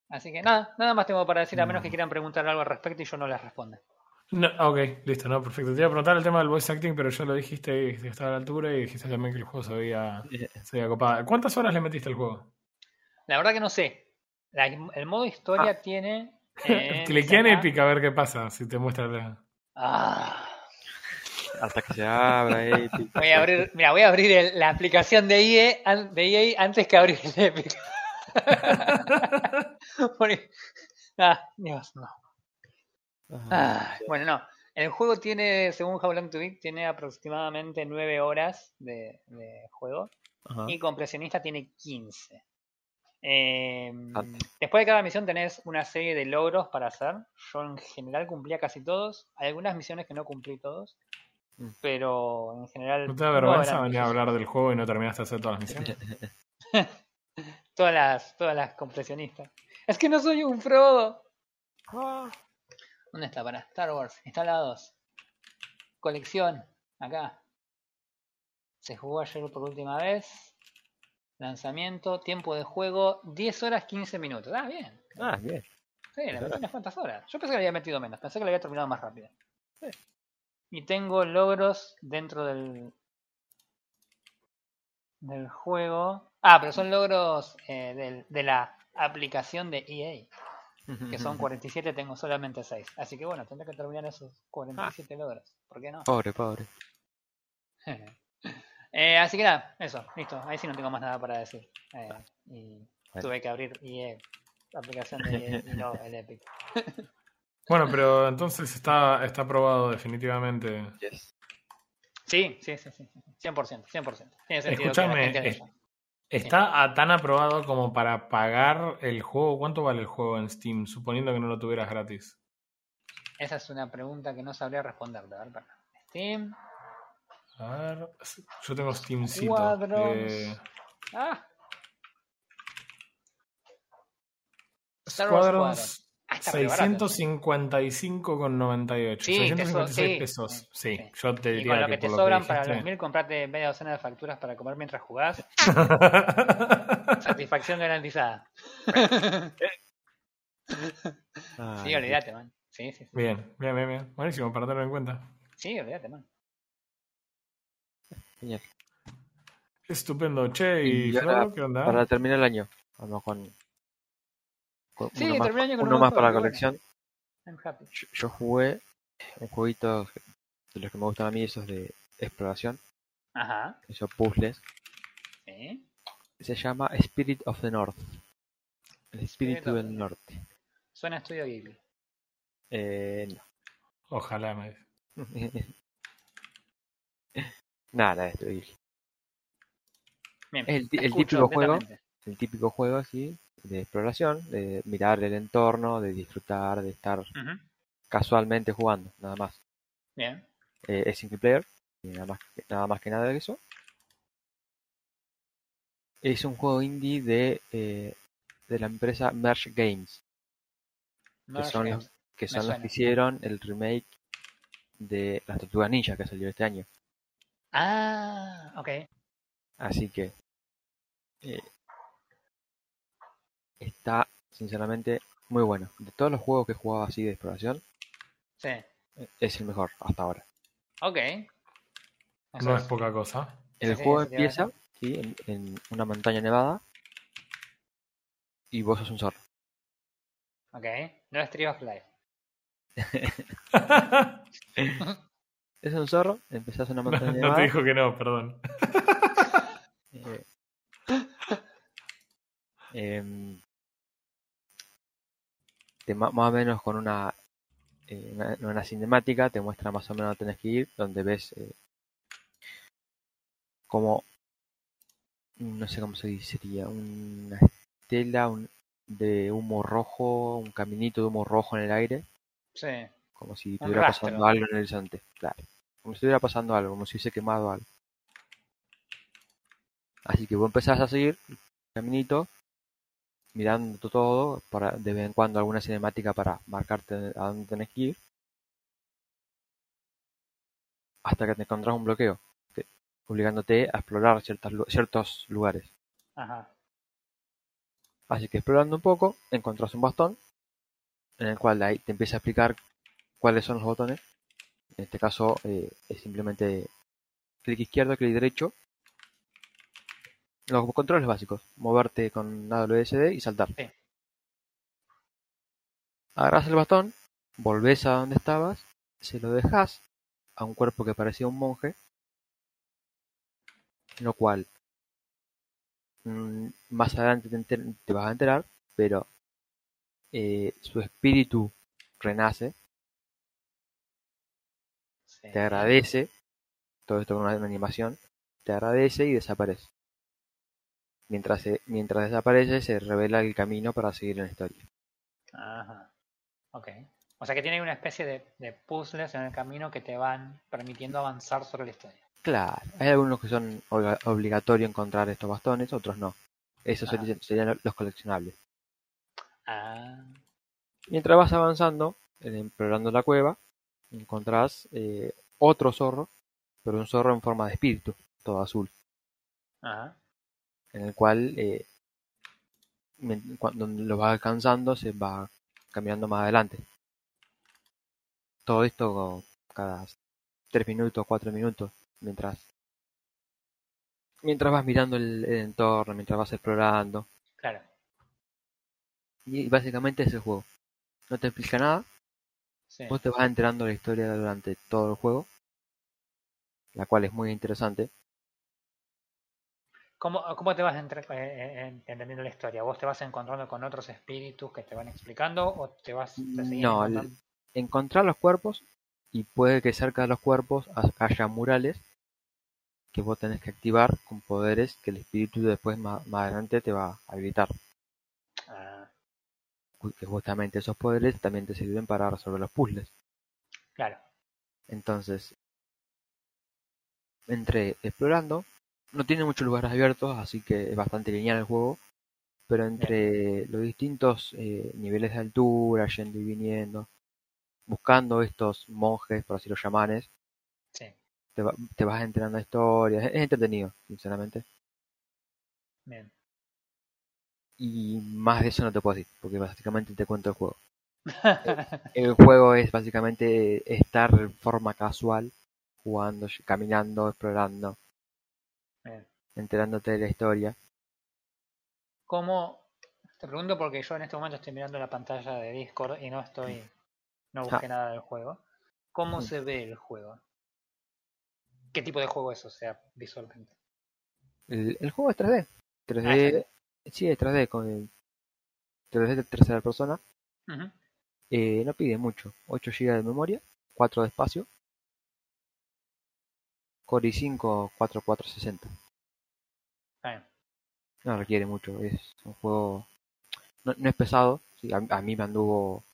B: Así que nada, nada más tengo para decir, a menos que quieran preguntar algo al respecto y yo no les responda.
C: No, ok, listo, no, perfecto. Te iba a preguntar el tema del voice acting, pero ya lo dijiste que estaba a la altura y dijiste también que el juego se veía, se veía copado. ¿Cuántas horas le metiste al juego?
B: La verdad que no sé. La- el modo historia tiene. Eh,
C: en Epic a ver qué pasa, si te muestra la...
B: Ah,
A: hasta que se abra Epic.
B: voy a abrir, mira, voy a abrir el- la aplicación de EA, de EA antes que abrir el Epic. Ah, Dios, no. Ah, bueno, no. El juego tiene, según How Long to Beat, tiene aproximadamente 9 horas de, de juego.
A: Ajá.
B: Y compresionista tiene 15. Eh,
A: Bastante.
B: después de cada misión tenés una serie de logros para hacer. Yo en general cumplía casi todos. Hay algunas misiones que no cumplí todos.
A: Mm.
B: Pero en general.
C: ¿No te da vergüenza venir a hablar del juego y no terminaste de hacer todas las misiones?
B: Todas las, todas las compresionistas. Es que no soy un Frodo. ¿Dónde está? Para Star Wars. Instalados. Colección. Acá. Se jugó ayer por última vez. Lanzamiento, tiempo de juego, 10 horas 15 minutos. Ah, bien.
A: Ah, bien.
B: Sí, le metí unas cuantas horas. Yo pensé que le había metido menos, pensé que le había terminado más rápido. Y tengo logros dentro del, del juego. Ah, pero son logros eh, del- de la aplicación de EA, que son 47, tengo solamente 6. Así que bueno, tendré que terminar esos 47 logros. ¿Por qué no?
A: Pobre, pobre.
B: Eh, así que nada, eso, listo. Ahí sí no tengo más nada para decir. Eh, y
A: Bueno.
B: tuve que abrir la aplicación de y no el Epic.
C: Bueno, pero entonces está, está aprobado definitivamente.
A: Yes.
B: Sí, sí, sí, sí. 100%, 100%. Tiene sentido que
C: es-. ¿Está a- tan aprobado como para pagar el juego? ¿Cuánto vale el juego en Steam? Suponiendo que no lo tuvieras gratis.
B: Esa es una pregunta que no sabría responder. A ver, para. Steam.
C: A ver, yo tengo Steamcito.
B: Cuadros.
C: Eh,
B: Ah.
C: Squadrons
B: Ah, está re barato.
C: 655,98.
B: Sí,
C: 656
B: eso, sí.
C: pesos.
B: Sí,
C: yo te
B: Y
C: diría
B: con lo que te
C: por
B: sobran para
C: dijiste-
B: los mil, comprate media docena de facturas para comer mientras jugás. Satisfacción garantizada.
A: Ah,
B: Sí, olvídate, man. Sí, sí, sí.
C: bien, bien, bien, bien. Buenísimo, para tenerlo en cuenta.
B: Sí, olvídate, man.
A: Genial.
C: Estupendo. Che, ¿y,
A: Y ahora,
C: qué onda?
A: Para terminar el año, vamos con, con
B: Sí,
A: uno más,
B: el año con
A: uno
B: un
A: más para la colección.
B: I'm happy.
A: Yo, yo jugué un jueguito de los que me gustan a mí, esos de exploración,
B: Ajá.
A: esos puzzles.
B: Sí.
A: Se llama Spirit of the North. El espíritu del
B: the
A: norte.
B: Suena a estudio Ghibli.
A: Eh,
C: Ojalá me.
A: Nada, esto
B: Bien.
A: El típico juego. el típico juego así de exploración, de mirar el entorno, de disfrutar, de estar casualmente jugando, nada más.
B: Bien.
A: Eh, es single player, y nada más, nada más que nada de eso. Es un juego indie de, eh, de la empresa Merge Games, que son,
B: Games.
A: los, que son los que hicieron el remake de Las Tortugas Ninja que salió este año.
B: Ah, ok.
A: Así que eh, está sinceramente muy bueno. De todos los juegos que he jugado así de exploración,
B: Sí.
A: eh, es el mejor hasta ahora.
B: Ok. Eso
C: No
B: es.
C: es poca cosa.
A: El
B: Sí,
A: juego empieza ¿sí? en, en una montaña nevada y vos sos un zorro.
B: Ok. No es Tree of Life.
A: Es un zorro, empezás en una
C: no,
A: montaña
C: no
A: nevada.
C: te dijo que no, perdón.
A: eh, em, te más o menos con una, eh, una, una cinemática te muestra más o menos dónde tenés que ir, donde ves eh, como no sé cómo se dice, sería una estela un- de humo rojo, un caminito de humo rojo en el aire,
B: Sí.
A: Como si estuviera pasando algo en el horizonte, claro, como si estuviera pasando algo, como si hubiese quemado algo. Así que vos empezás a seguir el caminito, mirando todo, para de vez en cuando alguna cinemática para marcarte a dónde tenés que ir, hasta que te encontrás un bloqueo, que- obligándote a explorar ciertas, ciertos lugares.
B: Ajá.
A: Así que explorando un poco, encontrás un bastón, en el cual ahí te empieza a explicar cuáles son los botones. En este caso eh, es simplemente clic izquierdo, clic derecho. Los controles básicos, moverte con WSD y saltar.
B: Sí.
A: Agarras el bastón, volvés a donde estabas, se lo dejas a un cuerpo que parecía un monje, lo cual mm, más adelante te, te vas a enterar, pero eh, su espíritu renace,
B: Sí.
A: te agradece, todo esto con una, una animación, te agradece y desaparece. Mientras, se- mientras desaparece se revela el camino para seguir en la historia.
B: Ajá. Ok. O sea que tiene una especie de, de puzzles en el camino que te van permitiendo avanzar sobre la historia.
A: Claro, hay algunos que son obliga- obligatorio encontrar estos bastones, otros no. Esos
B: Ah.
A: serían, serían los coleccionables.
B: Ah.
A: Mientras vas avanzando, explorando la cueva, encontrás eh, otro zorro, pero un zorro en forma de espíritu. todo azul,
B: Ajá.
A: en el cual eh, cuando lo vas alcanzando se va caminando más adelante. Todo esto cada 3 minutos, 4 minutos, mientras mientras vas mirando el, el entorno, mientras vas explorando.
B: Claro.
A: Y básicamente es el juego. No te explica nada,
B: Sí.
A: vos te vas enterando la historia durante todo el juego, la cual es muy interesante.
B: ¿Cómo, cómo te vas entre- eh, eh, entendiendo la historia? ¿Vos te vas encontrando con otros espíritus que te van explicando o te vas te seguís
A: No, encontrar los cuerpos y puede que cerca de los cuerpos ha- haya murales que vos tenés que activar con poderes que el espíritu después más, más adelante te va a habilitar. Que justamente esos poderes también te sirven para resolver los puzzles.
B: claro.
A: Entonces, entre explorando, no tiene muchos lugares abiertos, así que es bastante lineal el juego, pero entre los distintos eh, niveles de altura, yendo y viniendo, buscando estos monjes, por así los llamanes,
B: Sí.
A: te, va- te vas enterando de historias, es entretenido, sinceramente.
B: Bien.
A: Y más de eso no te puedo decir, porque básicamente te cuento el juego. El juego es básicamente estar en forma casual, jugando, caminando, explorando,
B: Bien.
A: enterándote de la historia.
B: ¿Cómo? Te pregunto porque yo en este momento estoy mirando la pantalla de Discord y no estoy. No busqué
A: Ah.
B: nada del juego. ¿Cómo
A: Mm.
B: se ve el juego? ¿Qué tipo de juego es? O sea, visualmente.
A: El, el juego es 3D.
B: Ah,
A: 3D, sí, es 3D, con el 3D de tercera persona. Eh, no pide mucho, 8 GB de memoria, 4 de espacio. Core i5 4460.
B: Está bien.
A: No requiere mucho, es un juego. No, no es pesado, sí, a, a mí me anduvo.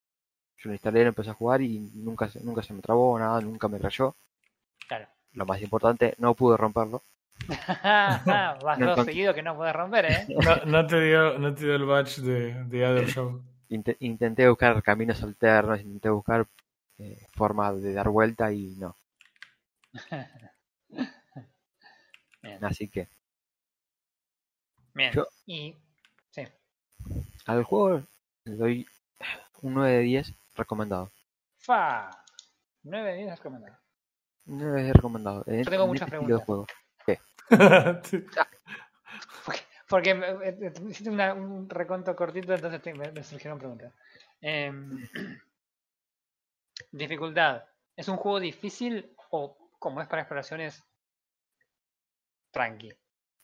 A: Yo lo instalé, lo empecé a jugar y nunca, se- nunca se me trabó, nada, nunca me rayó.
B: Claro.
A: Lo más importante, no pude romperlo.
B: Vas
A: No
B: dos seguidos que no puedes romper, ¿eh?
C: No, no te dio, no te dio el badge de, de Other Show.
A: Inte- intenté buscar caminos alternos, intenté buscar eh, formas de dar vuelta y no.
B: Bien.
A: Así que
B: Bien.
A: Yo-
B: Y. Sí.
A: al juego le doy un 9 de 10 recomendado.
B: Fa. 9 de 10 recomendado.
A: Un 9 de 10 recomendado. En,
B: Yo tengo
A: en
B: muchas preguntas.
A: juego.
B: Porque, porque hiciste una- un reconto cortito, entonces te- me, me surgieron preguntas. Em, dificultad. ¿Es un juego difícil o como es para exploraciones tranqui?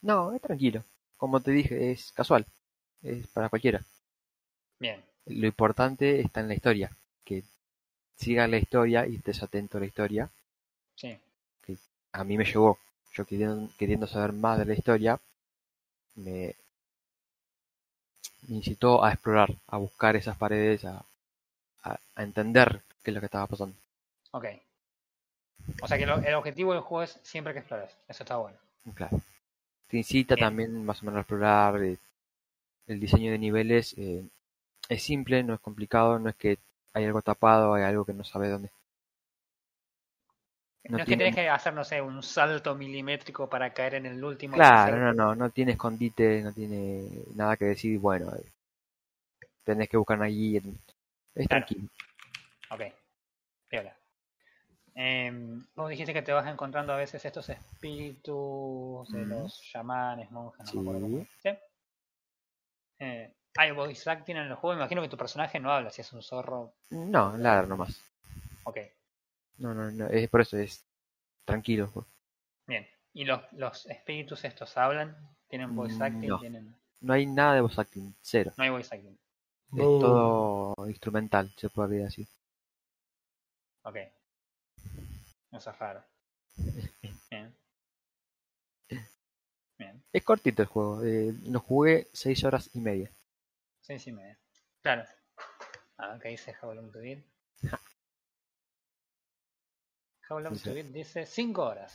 A: No, es tranquilo. Como te dije, es casual. Es para cualquiera.
B: Bien.
A: Lo importante está en la historia. Que sigas la historia y estés atento a la historia.
B: Sí.
A: A mí me llegó. Yo queriendo, queriendo saber más de la historia, me, me incitó a explorar, a buscar esas paredes, a, a, a entender qué es lo que estaba pasando.
B: Ok. O sea que lo- el objetivo del juego es siempre que explores. Eso está bueno.
A: Claro. Te incita
B: Bien.
A: también más o menos a explorar. eh, el diseño de niveles eh, es simple, no es complicado, no es que hay algo tapado, hay algo que no sabes dónde.
B: No,
A: No
B: es que
A: tiene-
B: tenés que hacer, no sé, un salto milimétrico para caer en el último.
A: Claro, no, no, no tiene escondite, no tiene nada que decir, bueno, eh, tenés que buscar una guía. Es
B: Claro.
A: tranquilo.
B: Ok. Piola. Em, vos dijiste que te vas encontrando a veces estos espíritus de los chamanes, monjes, no me acuerdo cómo
A: Sí.
B: ¿Sí? Eh, hay voice acting en el juego. Me imagino que tu personaje no habla si es un zorro.
A: No, ladra nomás.
B: Ok,
A: No, no, no, es por eso es tranquilo. pues.
B: bien. ¿Y los, los espíritus estos hablan? ¿Tienen voice
A: Mm,
B: acting?
A: no.
B: ¿Tienen...
A: No hay nada de voz acting, cero.
B: No hay voice acting.
A: Es
C: Oh.
A: todo instrumental, se podría decir.
B: Ok. Eso es raro. Bien. Bien.
A: Es cortito el juego, eh, lo jugué 6 horas y media.
B: Seis y media. Claro. Ah, acá dice How Long to Beat. How
A: Dice-
B: Beat dice 5 horas.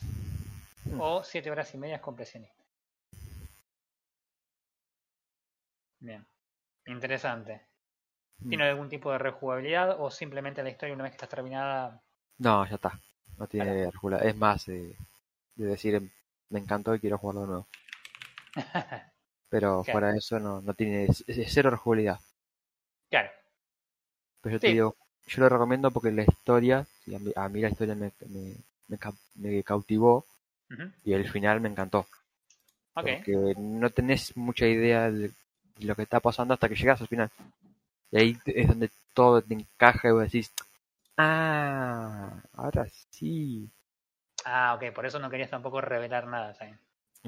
A: Mm.
B: O 7 horas y media es compresionista. Bien. Interesante.
A: Mm.
B: ¿Tiene algún tipo de rejugabilidad o simplemente la historia una vez que está terminada?
A: No, ya está. No tiene Es más, eh, de decir, me encantó y quiero jugarlo de nuevo. Pero
B: Claro.
A: fuera de eso no, no tiene es, es cero rejugabilidad.
B: claro.
A: Pero yo te digo, yo lo recomiendo porque la historia, a mí, a mí la historia me, me, me, ca- me cautivó y el final me encantó.
B: Ok.
A: Porque no tenés mucha idea de lo que está pasando hasta que llegas al final. Y ahí es donde todo te encaja y vos decís, ah, ahora sí.
B: Ah, ok, por eso no querías tampoco revelar nada, ¿sabes?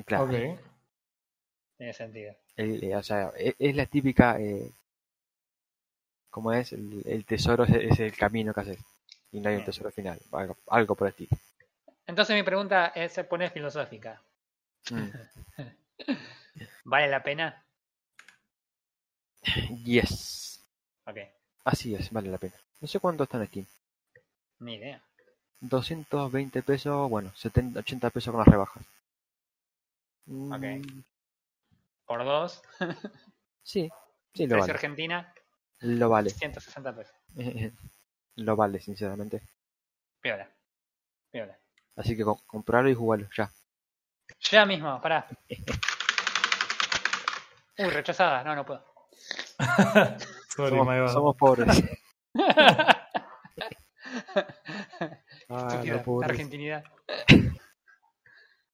A: Claro,
C: Ok.
B: Tiene sentido.
A: el- eh, o sea, e- es, la típica, eh, como es, el, el tesoro es, es el camino que haces. Y no hay un tesoro final, algo, algo por el estilo.
B: Entonces mi pregunta es, se pone filosófica.
A: Mm.
B: ¿Vale la pena?
A: Yes.
B: Ok,
A: Así es, vale la pena. No sé cuánto está en Steam.
B: ni idea.
A: 220 pesos, bueno, 70, 80 pesos con las rebajas. Mm,
B: Ok. Por dos,
A: Sí, sí lo
B: precio
A: vale.
B: Argentina,
A: Lo vale.
B: 160 pesos.
A: Lo vale, sinceramente.
B: Piola. Piola.
A: Así que co- comprarlo y jugarlo ya.
B: Ya mismo, pará. Uy, rechazada. No, no puedo.
C: Sorry, my
A: Somos,
C: bad.
A: somos pobres. Ah,
B: Estúpida,
A: no, pobres.
B: argentinidad.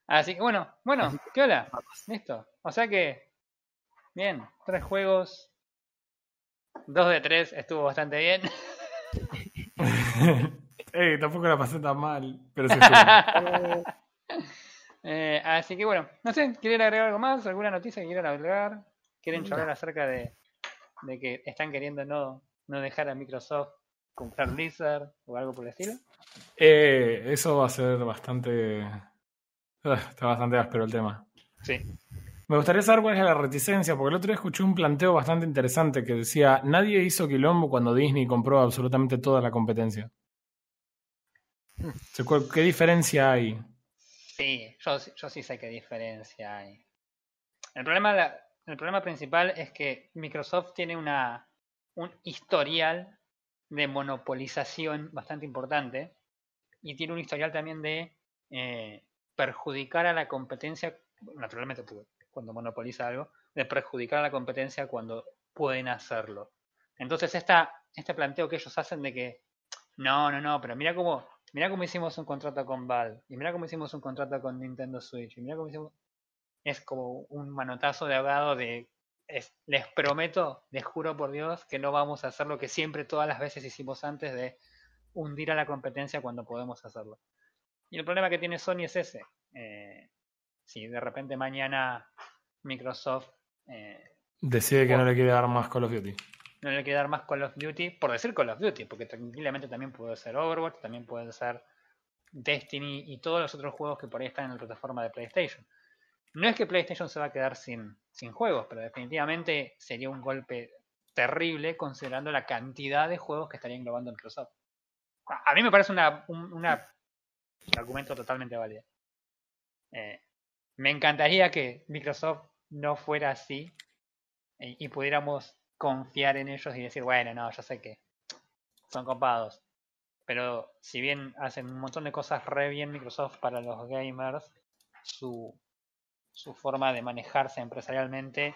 B: Así que bueno, bueno, piola. Listo. O sea que, bien, tres juegos. Dos de tres estuvo bastante bien.
C: Ey, tampoco la pasé tan mal, pero se.
B: Eh, así que bueno, no sé, ¿quieren agregar algo más? ¿Alguna noticia que quieran agregar? ¿Quieren charlar acerca de, de que están queriendo no, no dejar a Microsoft comprar Blizzard o algo por el estilo?
C: Eh, eso va a ser bastante. Ah, Está bastante áspero el tema.
B: Sí.
C: Me gustaría saber cuál es la reticencia, porque el otro día escuché un planteo bastante interesante que decía: Nadie hizo quilombo cuando Disney compró absolutamente toda la competencia. O sea, ¿cuál- ¿Qué diferencia hay?
B: Sí, yo, sí- sé qué diferencia hay. El problema, principal es que Microsoft tiene un historial de monopolización bastante importante y tiene un historial también de eh, perjudicar a la competencia, naturalmente cuando monopoliza algo, de perjudicar a la competencia cuando pueden hacerlo. Entonces esta, este planteo que ellos hacen de que no, no, no, pero mira cómo, mira cómo hicimos un contrato con Valve, y mira cómo hicimos un contrato con Nintendo Switch, y mira cómo hicimos... Es como un manotazo de ahogado de... es- les prometo, les juro por Dios, que no vamos a hacer lo que siempre todas las veces hicimos antes de hundir a la competencia cuando podemos hacerlo. Y el problema que tiene Sony es ese. eh, si de repente mañana Microsoft eh,
C: Decide que no le quiere dar más Call of Duty.
B: no le quiere dar más Call of Duty, por decir Call of Duty, porque tranquilamente también puede ser Overwatch, también puede ser Destiny y todos los otros juegos que por ahí están en la plataforma de PlayStation. No es que PlayStation se va a quedar sin, sin juegos, pero definitivamente sería un golpe terrible considerando la cantidad de juegos que estaría englobando Microsoft. A mí me parece una, un una argumento totalmente válido. Eh, me encantaría que Microsoft no fuera así y, y pudiéramos confiar en ellos y decir, bueno, no, yo sé que son copados. Pero si bien hacen un montón de cosas re bien Microsoft para los gamers, su, su forma de manejarse empresarialmente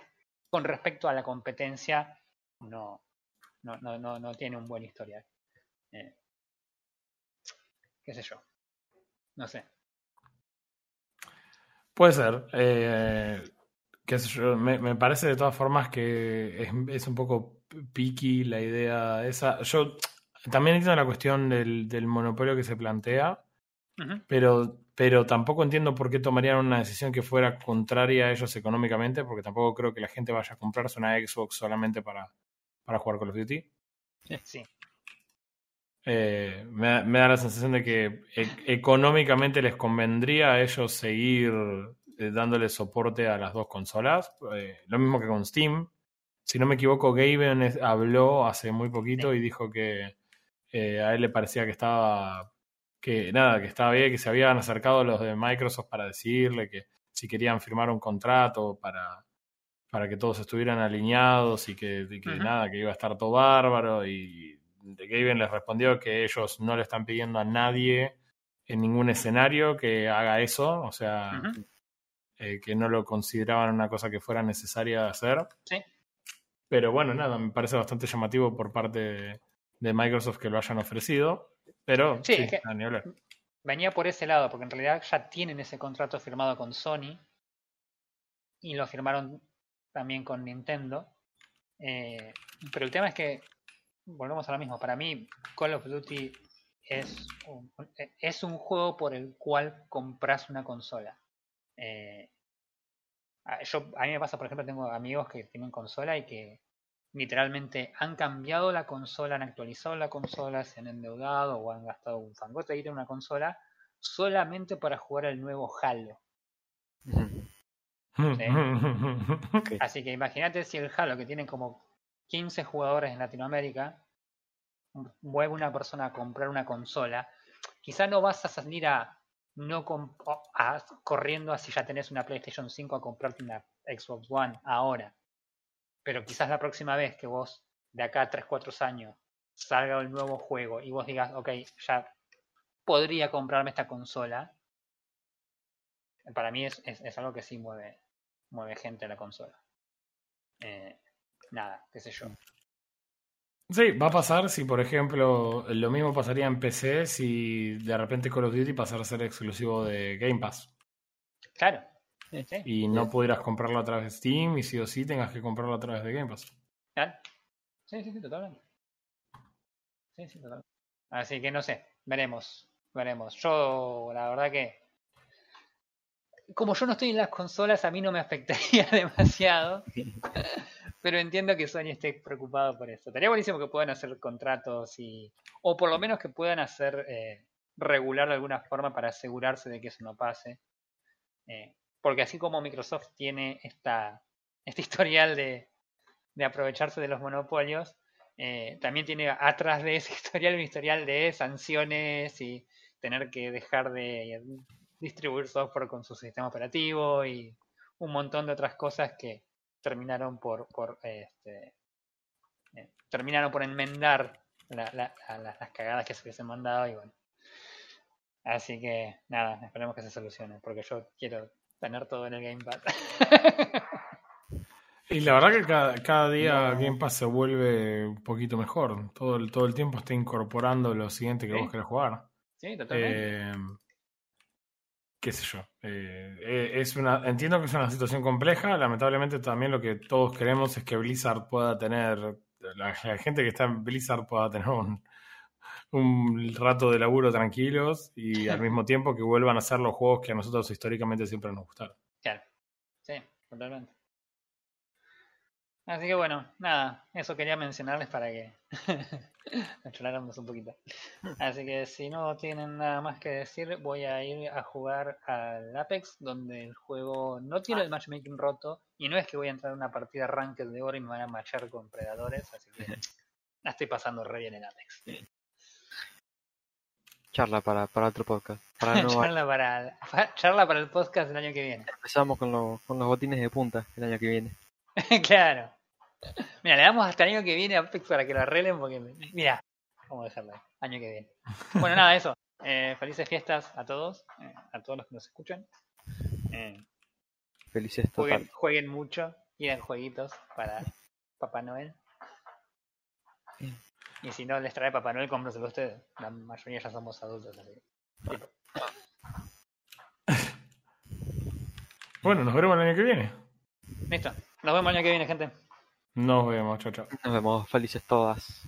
B: con respecto a la competencia no, no, no, no, no tiene un buen historial. Eh, qué sé yo. No sé.
C: Puede ser. Eh, yo, me, me parece de todas formas que es, es un poco picky la idea esa. Yo también entiendo la cuestión del, del monopolio que se plantea, pero, pero tampoco entiendo por qué tomarían una decisión que fuera contraria a ellos económicamente, porque tampoco creo que la gente vaya a comprarse una Xbox solamente para, para jugar Call of Duty.
B: Sí.
C: Eh, me, da- me da la sensación de que e- económicamente les convendría a ellos seguir eh, dándole soporte a las dos consolas. Eh, lo mismo que con Steam. Si no me equivoco, Gaben es- habló hace muy poquito y dijo que eh, a él le parecía que estaba que nada, que estaba bien, que se habían acercado los de Microsoft para decirle que si querían firmar un contrato para, para que todos estuvieran alineados y que, y que nada, que iba a estar todo bárbaro y de Gaben les respondió que ellos no le están pidiendo a nadie en ningún escenario que haga eso, o sea, eh, que no lo consideraban una cosa que fuera necesaria de hacer.
B: Sí.
C: Pero bueno, nada, me parece bastante llamativo por parte de, de Microsoft que lo hayan ofrecido. Pero
B: Sí,
C: sí,
B: es que-
C: a ni hablar.
B: venía por ese lado, porque en realidad ya tienen ese contrato firmado con Sony y lo firmaron también con Nintendo. Eh, pero el tema es que, volvemos a lo mismo, para mí Call of Duty es un, es un juego por el cual compras una consola. Eh, a- yo, a mí me pasa, por ejemplo, tengo amigos que tienen consola y que literalmente han cambiado la consola, han actualizado la consola, se han endeudado o han gastado un fangote guita en una consola solamente para jugar al nuevo Halo. Así que imagínate si el Halo, que tiene como 15 jugadores en Latinoamérica, mueve una persona a comprar una consola, quizá no vas a salir a corriendo así ya tenés una PlayStation 5 a comprarte una Xbox One ahora. Pero quizás la próxima vez que vos de acá a 3, 4 años salga el nuevo juego y vos digas, ok, ya podría comprarme esta consola. Para mí es algo que sí mueve, mueve gente a la consola. Eh, nada, qué sé yo.
C: Sí, va a pasar si, por ejemplo, lo mismo pasaría en PC si de repente Call of Duty pasara a ser exclusivo de Game Pass
B: Claro.
A: Sí.
B: Sí,
C: y no pudieras comprarlo a través de Steam y sí o sí tengas que comprarlo a través de Game Pass.
B: claro. Sí, sí, sí, totalmente. Sí, sí, totalmente. Así que no sé, veremos, veremos. Yo, la verdad que, como yo no estoy en las consolas, a mí no me afectaría demasiado. Pero entiendo que Sony esté preocupado por eso. Estaría buenísimo que puedan hacer contratos y. O por lo menos que puedan hacer eh, regular de alguna forma para asegurarse de que eso no pase. Eh, porque así como Microsoft tiene esta, este historial de, de aprovecharse de los monopolios, eh, también tiene atrás de ese historial un historial de sanciones y tener que dejar de distribuir software con su sistema operativo y un montón de otras cosas que terminaron por, por este, eh, terminaron por enmendar la- la- la- la- las cagadas que se les han mandado y bueno. Así que nada, esperemos que se solucione, porque yo quiero tener todo en el Gamepad.
C: Y la verdad que cada, cada día
B: No.
C: Game Pass se vuelve un poquito mejor. Todo el, todo el tiempo está incorporando lo siguiente que
B: Sí.
C: vos querés jugar.
B: sí, totalmente.
C: Eh, qué sé yo. eh, es una, entiendo que es una situación compleja. Lamentablemente también lo que todos queremos es que Blizzard pueda tener, la, la gente que está en Blizzard pueda tener un, un rato de laburo tranquilos y al mismo tiempo que vuelvan a ser los juegos que a nosotros históricamente siempre nos gustaron.
B: Claro. Sí, totalmente. Así que bueno, nada, eso quería mencionarles para que nos charláramos un poquito. Así que si no tienen nada más que decir, voy a ir a jugar al Apex, donde el juego no tiene el matchmaking roto, y no es que voy a entrar en una partida ranked de oro y me van a machar con predadores, así que la estoy pasando re bien en Apex.
A: Charla para, para otro podcast. Para
B: charla, para, pa- charla para el podcast del año que viene.
A: empezamos con, los con los botines de punta el año que viene.
B: claro. Mira, le damos hasta el año que viene a Apex para que lo arreglen porque, mira, vamos a dejarlo ahí, año que viene. Bueno, nada, eso. Eh, felices fiestas a todos, eh, a todos los que nos escuchan. Eh,
A: Felices
B: jueguen,
A: total.
B: jueguen mucho, tienen jueguitos para Papá Noel. Y si no les trae Papá Noel, cómprenselo ustedes. La mayoría ya somos adultos, así.
C: Bueno, nos veremos el año que viene.
B: Listo. Nos vemos el año que viene, gente.
C: Nos vemos, chao, chao.
A: Nos vemos felices todas.